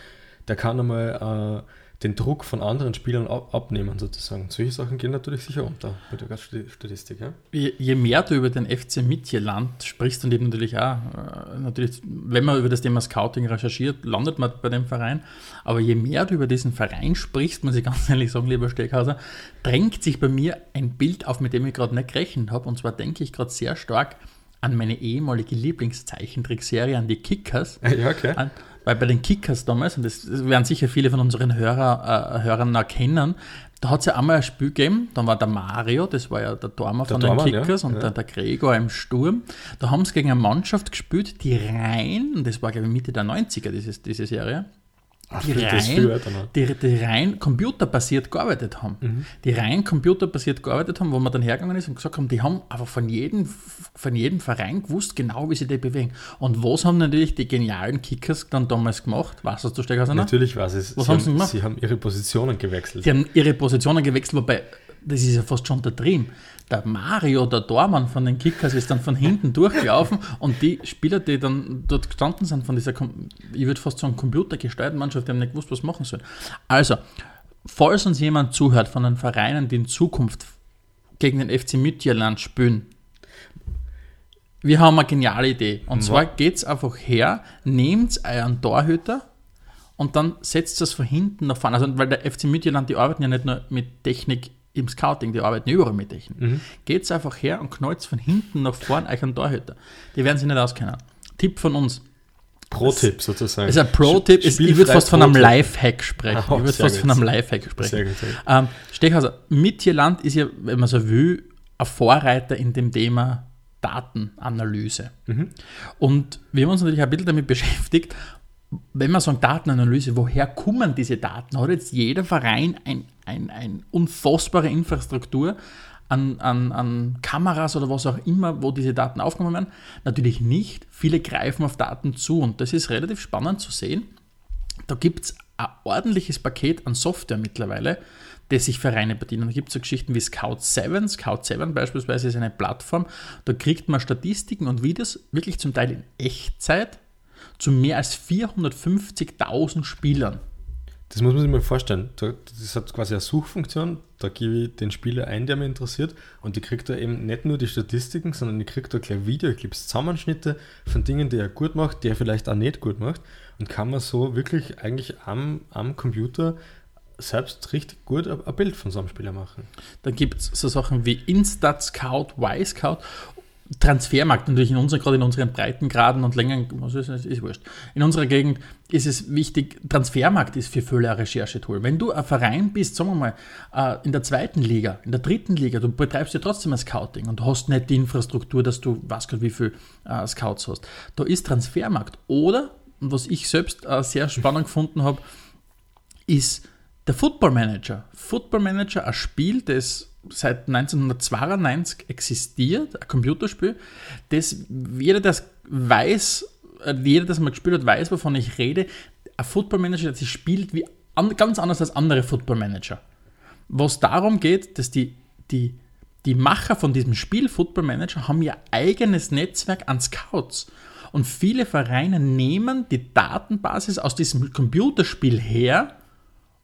der kann einmal äh, den Druck von anderen Spielern ab abnehmen, sozusagen. Solche Sachen gehen natürlich sicher unter bei der Sti- Statistik. Ja? Je, je mehr du über den FC Midtjylland sprichst und eben natürlich auch, äh, natürlich, wenn man über das Thema Scouting recherchiert, landet man bei dem Verein. Aber je mehr du über diesen Verein sprichst, muss ich ganz [LAUGHS] ehrlich sagen, lieber Steckhauser, drängt sich bei mir ein Bild auf, mit dem ich gerade nicht gerechnet habe. Und zwar denke ich gerade sehr stark an meine ehemalige Lieblingszeichentrickserie, an die Kickers. [LAUGHS] Ja, okay. An, weil bei den Kickers damals, und das werden sicher viele von unseren Hörer, äh, Hörern erkennen, da hat es ja einmal ein Spiel gegeben, dann war der Mario, das war ja der Tormann von Tormann, den ja. Kickers und Ja. Der, der Gregor im Sturm. Da haben sie gegen eine Mannschaft gespielt, die rein, und das war glaube ich Mitte der 90er, dieses, diese Serie, die rein, die, die rein computerbasiert gearbeitet haben. Mhm. Die rein computerbasiert gearbeitet haben, wo man dann hergegangen ist und gesagt haben, die haben einfach von jedem, von jedem Verein gewusst, genau wie sie die bewegen. Und was haben natürlich die genialen Kickers dann damals gemacht? Was hast du, Steckhauser? noch? Natürlich war es. Was sie, haben sie gemacht? sie haben ihre Positionen gewechselt. Sie haben ihre Positionen gewechselt, wobei, das ist ja fast schon der Dream. Der Mario, der Dormann von den Kickers, ist dann von hinten [LAUGHS] durchgelaufen und die Spieler, die dann dort gestanden sind, von dieser, ich würde fast sagen, computergesteuerten Mannschaft, die haben nicht gewusst, was machen sollen. Also, falls uns jemand zuhört von den Vereinen, die in Zukunft gegen den FC Midtjylland spielen, wir haben eine geniale Idee. Und zwar geht es einfach her, nehmt euren Torhüter und dann setzt das von hinten nach vorne. Also, weil der FC Midtjylland, die arbeiten ja nicht nur mit Technik im Scouting, die arbeiten überall mit Technik. Mhm. Geht's einfach her und knallt von hinten nach vorne euch einen Torhüter. Die werden sich nicht auskennen. Tipp von uns. Pro-Tipp sozusagen. Ein Pro-Tipp. ist- Ich würde fast von einem. Lifehack sprechen. Ah, ich würde fast gut. von einem Lifehack sprechen. Sehr gut, sehr gut. Ähm, Stechhauser, Midtjylland ist ja, wenn man so will, ein Vorreiter in dem Thema Datenanalyse. Mhm. Und wir haben uns natürlich ein bisschen damit beschäftigt, wenn wir sagen Datenanalyse, woher kommen diese Daten? Hat jetzt jeder Verein eine ein, ein unfassbare Infrastruktur an, an, an Kameras oder was auch immer, wo diese Daten aufgenommen werden? Natürlich nicht. Viele greifen auf Daten zu und das ist relativ spannend zu sehen. Da gibt es ein ordentliches Paket an Software mittlerweile, das sich Vereine bedienen. Da gibt es so Geschichten wie Scout 7. Scout 7 beispielsweise ist eine Plattform, da kriegt man Statistiken und Videos wirklich zum Teil in Echtzeit zu mehr als 450.000 Spielern. Das muss man sich mal vorstellen. Das hat quasi eine Suchfunktion, da gebe ich den Spieler ein, der mich interessiert, und die kriegt da eben nicht nur die Statistiken, sondern die kriegt da gleich Videoclips, Zusammenschnitte von Dingen, die er gut macht, die er vielleicht auch nicht gut macht, und kann man so wirklich eigentlich am, am Computer selbst richtig gut ein Bild von so einem Spieler machen. Da gibt es so Sachen wie Instat Scout, Y Scout Transfermarkt natürlich in unserer, gerade in unseren Breitengraden und Längen, was ist, ist, ist wurscht. In unserer Gegend ist es wichtig, Transfermarkt ist für viele ein Recherchetool. Wenn du ein Verein bist, sagen wir mal, äh, in der zweiten Liga, in der dritten Liga, du betreibst ja trotzdem ein Scouting und du hast nicht die Infrastruktur, dass du, was Gott, wie viele äh, Scouts hast. Da ist Transfermarkt. Oder, was ich selbst äh, sehr spannend [LAUGHS] gefunden habe, ist der Football Manager. Football Manager, ein Spiel, das seit 1992 existiert, ein Computerspiel, das jeder, das weiß, äh, jeder, das mal gespielt hat, weiß, wovon ich rede. Ein Football Manager, das spielt wie ganz anders als andere Football Manager. Was darum geht, dass die, die, die Macher von diesem Spiel Football Manager haben ihr eigenes Netzwerk an Scouts. Und viele Vereine nehmen die Datenbasis aus diesem Computerspiel her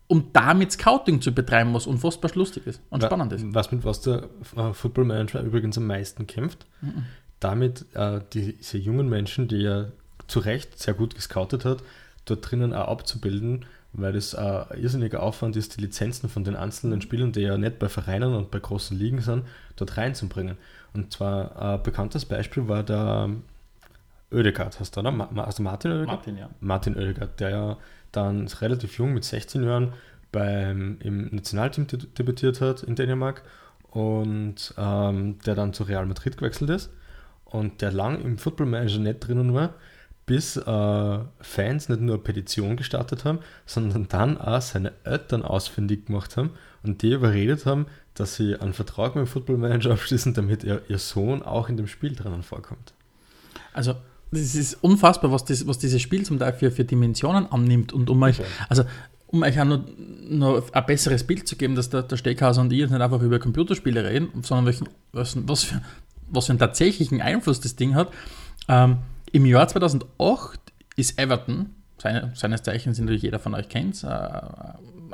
um damit Scouting zu betreiben, was unfassbar lustig ist und spannend ist. Was mit was der äh, Football Manager übrigens am meisten kämpft, mhm. damit äh, diese jungen Menschen, die er zu Recht sehr gut gescoutet hat, dort drinnen auch abzubilden, weil es ein irrsinniger Aufwand ist, die Lizenzen von den einzelnen Spielern, die ja nicht bei Vereinen und bei großen Ligen sind, dort reinzubringen. Und zwar ein bekanntes Beispiel war der Oedegaard, hast du, oder? Ma also Martin Oedegaard? Martin, ja. Martin Oedegaard, der ja dann relativ jung mit 16 Jahren beim, im Nationalteam debütiert hat in Dänemark und ähm, der dann zu Real Madrid gewechselt ist und der lang im Football Manager nicht drinnen war, bis äh, Fans nicht nur eine Petition gestartet haben, sondern dann auch seine Eltern ausfindig gemacht haben und die überredet haben, dass sie einen Vertrag mit dem Football Manager abschließen, damit er, ihr Sohn auch in dem Spiel drinnen vorkommt. Also das ist unfassbar, was, das, was dieses Spiel zum Teil für, für Dimensionen annimmt. Und um euch, also um euch auch noch, noch ein besseres Bild zu geben, dass der, der Steckhauser und ich jetzt nicht einfach über Computerspiele reden, sondern welchen, was, was, für, was für einen tatsächlichen Einfluss das Ding hat. Ähm, Im Jahr 2008 ist Everton, seine, seines Zeichens natürlich jeder von euch kennt, äh,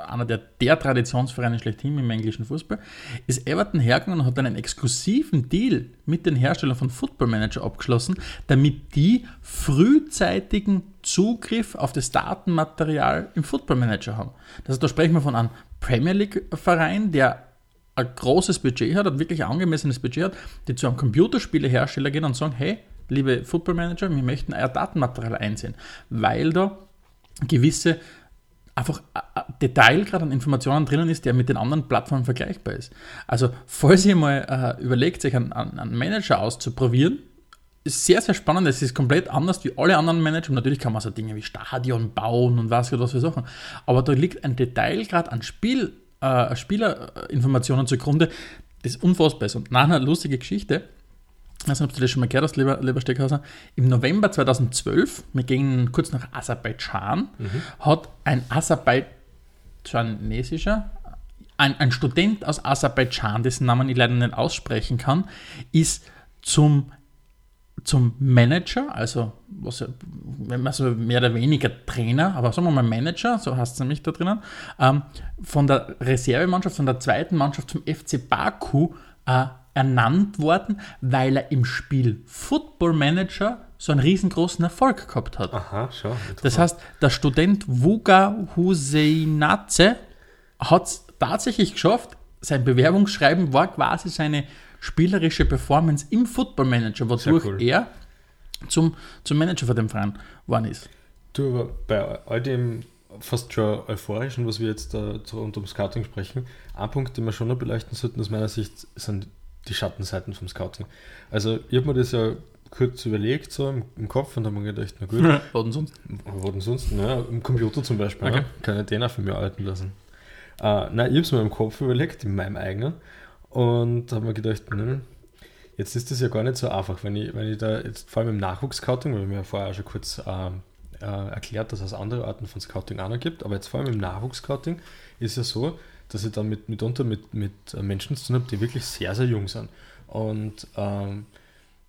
einer der, der Traditionsvereine schlechthin im englischen Fußball, ist Everton hergegangen und hat einen exklusiven Deal mit den Herstellern von Football Manager abgeschlossen, damit die frühzeitigen Zugriff auf das Datenmaterial im Football Manager haben. Das heißt, da sprechen wir von einem Premier League Verein, der ein großes Budget hat, ein wirklich angemessenes Budget hat, die zu einem Computerspielehersteller gehen und sagen, hey, liebe Football Manager, wir möchten euer Datenmaterial einsehen, weil da gewisse einfach ein Detailgrad an Informationen drinnen ist, der mit den anderen Plattformen vergleichbar ist. Also, falls ihr mal äh, überlegt, sich einen, einen, Manager auszuprobieren, ist sehr, sehr spannend. Es ist komplett anders wie alle anderen Manager. Natürlich kann man so Dinge wie Stadion bauen und was, was für Sachen. Aber da liegt ein Detailgrad an Spiel, äh, Spielerinformationen zugrunde, das unfassbar ist. Und nach einer lustigen Geschichte, ich weiß nicht, ob du das schon mal gehört hast, lieber, lieber Steckhauser. Im November 2012, wir gingen kurz nach Aserbaidschan, mhm. hat ein aserbaidschanesischer, ein, ein Student aus Aserbaidschan, dessen Namen ich leider nicht aussprechen kann, ist zum, zum Manager, also was, wenn man so mehr oder weniger Trainer, aber sagen wir mal Manager, so heißt es nämlich da drinnen, ähm, von der Reservemannschaft, von der zweiten Mannschaft zum FC Baku äh, ernannt worden, weil er im Spiel Football Manager so einen riesengroßen Erfolg gehabt hat. Aha, schon. Das heißt, der Student Vuga Huseinatze hat es tatsächlich geschafft, sein Bewerbungsschreiben war quasi seine spielerische Performance im Football Manager, wodurch cool. er zum, zum Manager von dem Verein geworden ist. Du, aber bei all dem fast schon euphorisch und was wir jetzt da rund um Scouting sprechen, ein Punkt, den wir schon noch beleuchten sollten aus meiner Sicht, sind die Schattenseiten vom Scouting. Also ich habe mir das ja kurz überlegt, so im, im Kopf, und dann habe ich gedacht, na gut. Was denn sonst? Was denn sonst? Ja, Im Computer zum Beispiel. Okay. Ja, kann ich den auch für mich arbeiten lassen. Äh, nein, ich habe es mir im Kopf überlegt, in meinem eigenen. Und habe mir gedacht, hm, jetzt ist das ja gar nicht so einfach, wenn ich, wenn ich da jetzt vor allem im Nachwuchs-Scouting, weil wir ja vorher auch schon kurz äh, äh, erklärt, dass es andere Arten von Scouting auch noch gibt, aber jetzt vor allem im Nachwuchs-Scouting ist ja so, dass ich dann mit, mitunter mit, mit Menschen zu tun habe, die wirklich sehr, sehr jung sind. Und ähm,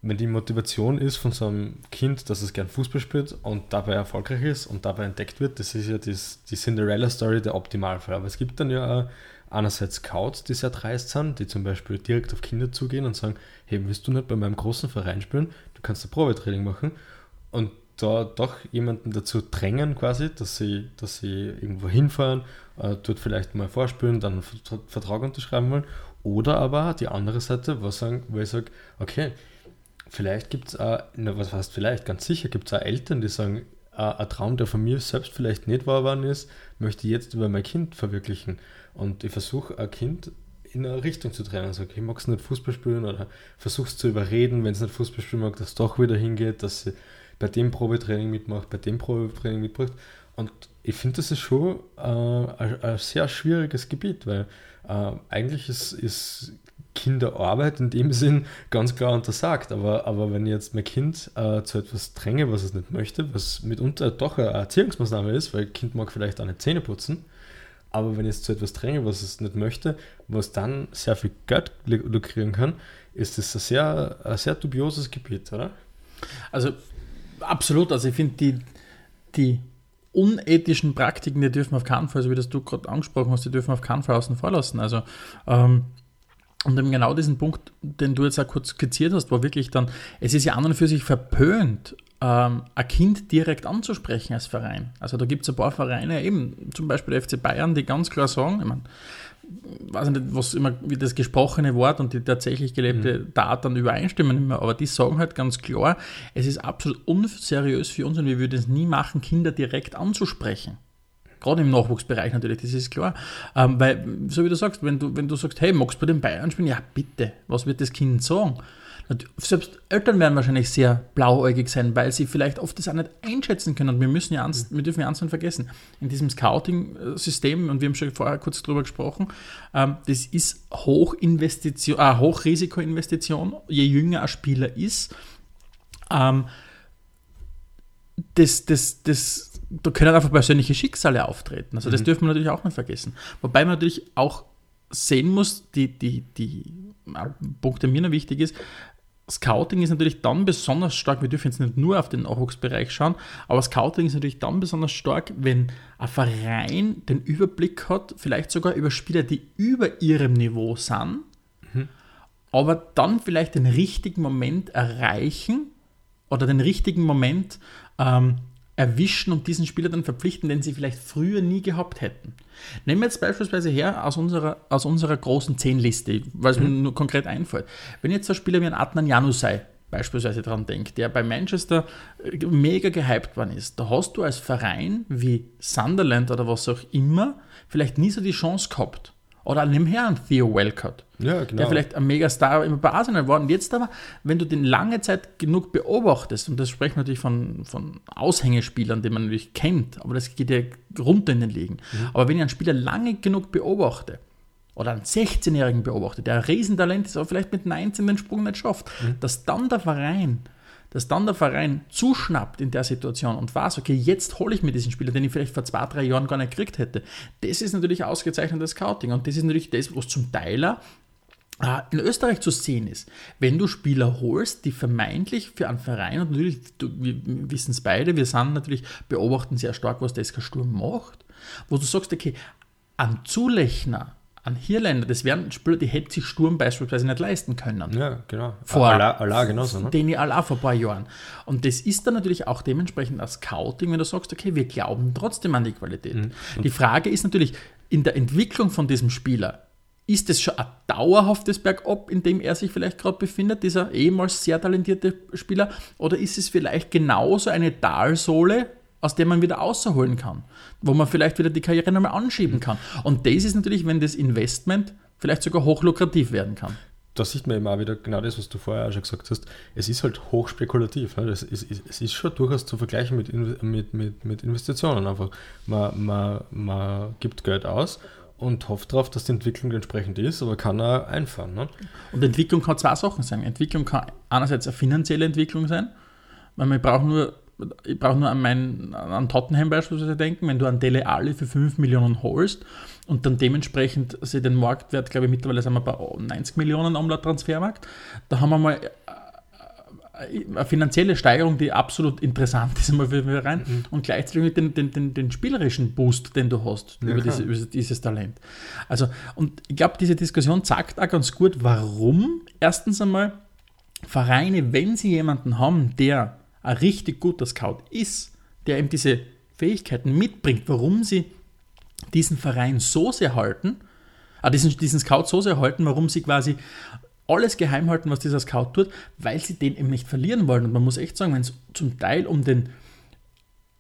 wenn die Motivation ist von so einem Kind, dass es gern Fußball spielt und dabei erfolgreich ist und dabei entdeckt wird, das ist ja das, die Cinderella-Story der Optimalfall. Aber es gibt dann ja einerseits Scouts, die sehr dreist sind, die zum Beispiel direkt auf Kinder zugehen und sagen, hey, willst du nicht bei meinem großen Verein spielen? Du kannst ein Probetraining machen und da doch jemanden dazu drängen quasi, dass sie, dass sie irgendwo hinfahren, äh, dort vielleicht mal vorspielen, dann einen Vert- Vertrag unterschreiben wollen. Oder aber die andere Seite, wo, sagen, wo ich sage, okay, vielleicht gibt es na, was heißt vielleicht, ganz sicher gibt es auch Eltern, die sagen, äh, ein Traum, der von mir selbst vielleicht nicht wahr geworden ist, möchte ich jetzt über mein Kind verwirklichen. Und ich versuche ein Kind in eine Richtung zu drehen. Also, okay, magst du nicht Fußball spielen oder versuchst zu überreden, wenn es nicht Fußball spielen mag, dass es doch wieder hingeht, dass sie bei dem Probetraining mitmacht, bei dem Probetraining mitmacht. Und ich finde, das ist schon äh, ein, ein sehr schwieriges Gebiet, weil äh, eigentlich ist, ist Kinderarbeit in dem Sinn ganz klar untersagt. Aber, aber wenn ich jetzt mein Kind äh, zu etwas dränge, was es nicht möchte, was mitunter doch eine Erziehungsmaßnahme ist, weil Kind mag vielleicht auch nicht Zähne putzen, aber wenn ich es zu etwas dränge, was es nicht möchte, was dann sehr viel Geld luk- lukrieren kann, ist das ein sehr, ein sehr dubioses Gebiet, oder? Also absolut, also ich finde die, die unethischen Praktiken, die dürfen auf keinen Fall, so wie das du gerade angesprochen hast, die dürfen auf keinen Fall außen vor lassen. Also ähm, und eben genau diesen Punkt, den du jetzt auch kurz skizziert hast, war wirklich dann, es ist ja an und für sich verpönt, ähm, ein Kind direkt anzusprechen als Verein. Also da gibt es ein paar Vereine, eben zum Beispiel der FC Bayern, die ganz klar sagen, ich meine, weiß ich nicht, was immer wie das gesprochene Wort und die tatsächlich gelebte Tat dann übereinstimmen immer, aber die sagen halt ganz klar, es ist absolut unseriös für uns und wir würden es nie machen, Kinder direkt anzusprechen. Gerade im Nachwuchsbereich natürlich, das ist klar. Ähm, weil, so wie du sagst, wenn du, wenn du sagst, hey, magst du bei den Bayern spielen? Ja, bitte, was wird das Kind sagen? Selbst Eltern werden wahrscheinlich sehr blauäugig sein, weil sie vielleicht oft das auch nicht einschätzen können. Und wir müssen ja eins, wir dürfen ja nicht vergessen. In diesem Scouting-System, und wir haben schon vorher kurz drüber gesprochen, ähm, das ist Hochinvestition, äh, Hochrisikoinvestition, je jünger ein Spieler ist. Ähm, das, das, das, da können einfach persönliche Schicksale auftreten. Also das dürfen wir natürlich auch nicht vergessen. Wobei man natürlich auch sehen muss, die, die, die ein Punkt, der mir noch wichtig ist, Scouting ist natürlich dann besonders stark, wir dürfen jetzt nicht nur auf den Nachwuchsbereich schauen, aber Scouting ist natürlich dann besonders stark, wenn ein Verein den Überblick hat, vielleicht sogar über Spieler, die über ihrem Niveau sind, aber dann vielleicht den richtigen Moment erreichen oder den richtigen Moment ähm, erwischen und diesen Spieler dann verpflichten, den sie vielleicht früher nie gehabt hätten. Nehmen wir jetzt beispielsweise her aus unserer, aus unserer großen 10-Liste, weil es mir nur konkret einfällt. Wenn jetzt so ein Spieler wie ein Adnan Janusai beispielsweise dran denkt, der bei Manchester äh, mega gehypt worden ist, da hast du als Verein wie Sunderland oder was auch immer vielleicht nie so die Chance gehabt. Oder nimm her einen Theo Walcott Ja, genau. der vielleicht ein Megastar immer bei Arsenal war. Und jetzt aber, wenn du den lange Zeit genug beobachtest, und das sprechen wir natürlich von, von Aushängespielern, die man natürlich kennt, aber das geht ja runter in den Ligen. Aber wenn ich einen Spieler lange genug beobachte, oder einen 16-Jährigen beobachte, der ein Riesentalent ist, aber vielleicht mit 19 den Sprung nicht schafft, dass dann der Verein dass dann der Verein zuschnappt in der Situation und weiß, okay, jetzt hole ich mir diesen Spieler, den ich vielleicht vor zwei, drei Jahren gar nicht gekriegt hätte. Das ist natürlich ausgezeichnetes Scouting und das ist natürlich das, was zum Teil äh, in Österreich zu sehen ist. Wenn du Spieler holst, die vermeintlich für einen Verein, und natürlich, du, wir wissen es beide, wir sind natürlich, beobachten sehr stark, was der SK Sturm macht, wo du sagst, okay, an Zulechner, an Hirländer, das wären Spieler, die hätte sich Sturm beispielsweise nicht leisten können ja, genau. Vor- Allah, Allah genauso, ne? den ich alle vor ein paar Jahren. Und das ist dann natürlich auch dementsprechend als Scouting, wenn du sagst, okay, wir glauben trotzdem an die Qualität. Mhm. Die Frage ist natürlich, in der Entwicklung von diesem Spieler, ist es schon ein dauerhaftes Bergab, in dem er sich vielleicht gerade befindet, dieser ehemals sehr talentierte Spieler, oder ist es vielleicht genauso eine Talsohle, aus der man wieder außerholen kann, wo man vielleicht wieder die Karriere nochmal anschieben kann. Und das ist natürlich, wenn das Investment vielleicht sogar hochlukrativ werden kann. da sieht man eben auch wieder genau das, was du vorher auch schon gesagt hast. Es ist halt hochspekulativ. Ne? Es, ist, es ist schon durchaus zu vergleichen mit, mit, mit, mit Investitionen einfach. Man, man, man gibt Geld aus und hofft darauf, dass die Entwicklung entsprechend ist, aber kann auch einfahren. Ne? Und Entwicklung kann zwei Sachen sein. Entwicklung kann einerseits eine finanzielle Entwicklung sein, weil man braucht nur ich brauche nur an, mein, an Tottenham beispielsweise denken, wenn du an Dele Alli für 5 Millionen holst und dann dementsprechend sie den Marktwert, glaube ich, mittlerweile sind wir bei 90 Millionen am Transfermarkt, da haben wir mal äh, eine finanzielle Steigerung, die absolut interessant ist einmal für mich rein mhm. und gleichzeitig den, den, den, den spielerischen Boost, den du hast ja, über, diese, über, dieses Talent. Also, und ich glaube, diese Diskussion zeigt auch ganz gut, warum erstens einmal Vereine, wenn sie jemanden haben, der ein richtig guter Scout ist, der eben diese Fähigkeiten mitbringt, warum sie diesen Verein so sehr halten, äh, diesen, diesen Scout so sehr halten, warum sie quasi alles geheim halten, was dieser Scout tut, weil sie den eben nicht verlieren wollen. Und man muss echt sagen, wenn es zum Teil um den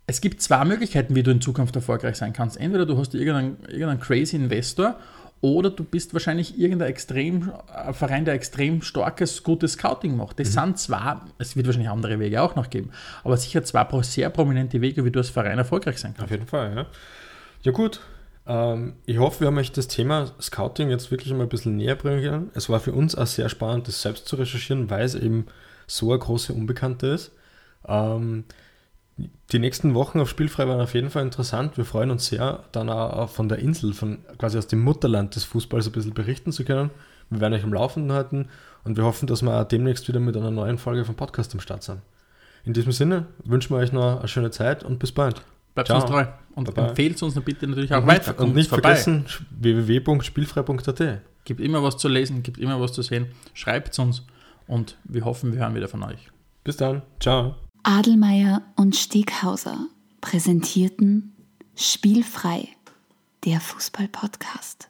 es gibt zwei Möglichkeiten, wie du in Zukunft erfolgreich sein kannst. Entweder du hast irgendeinen, irgendeinen crazy Investor oder du bist wahrscheinlich irgendein extrem, ein Verein, der extrem starkes, gutes Scouting macht. Das mhm. sind zwar, es wird wahrscheinlich andere Wege auch noch geben, aber sicher zwei sehr prominente Wege, wie du als Verein erfolgreich sein kannst. Auf jeden Fall, ja. Ja gut, ähm, ich hoffe, wir haben euch das Thema Scouting jetzt wirklich mal ein bisschen näher bringen können. Es war für uns auch sehr spannend, das selbst zu recherchieren, weil es eben so eine große Unbekannte ist. Ähm, die nächsten Wochen auf Spielfrei waren auf jeden Fall interessant. Wir freuen uns sehr, dann auch von der Insel, von quasi aus dem Mutterland des Fußballs ein bisschen berichten zu können. Wir werden euch am Laufenden halten und wir hoffen, dass wir auch demnächst wieder mit einer neuen Folge vom Podcast am Start sind. In diesem Sinne wünschen wir euch noch eine schöne Zeit und bis bald. Bleibt uns treu und empfehlt uns bitte natürlich auch und weiter. Und nicht vorbei. vergessen www.spielfrei.at. Gibt immer was zu lesen, gibt immer was zu sehen. Schreibt uns und wir hoffen, wir hören wieder von euch. Bis dann. Ciao. Adelmeier und Steghauser präsentierten Spielfrei, der Fußball-Podcast.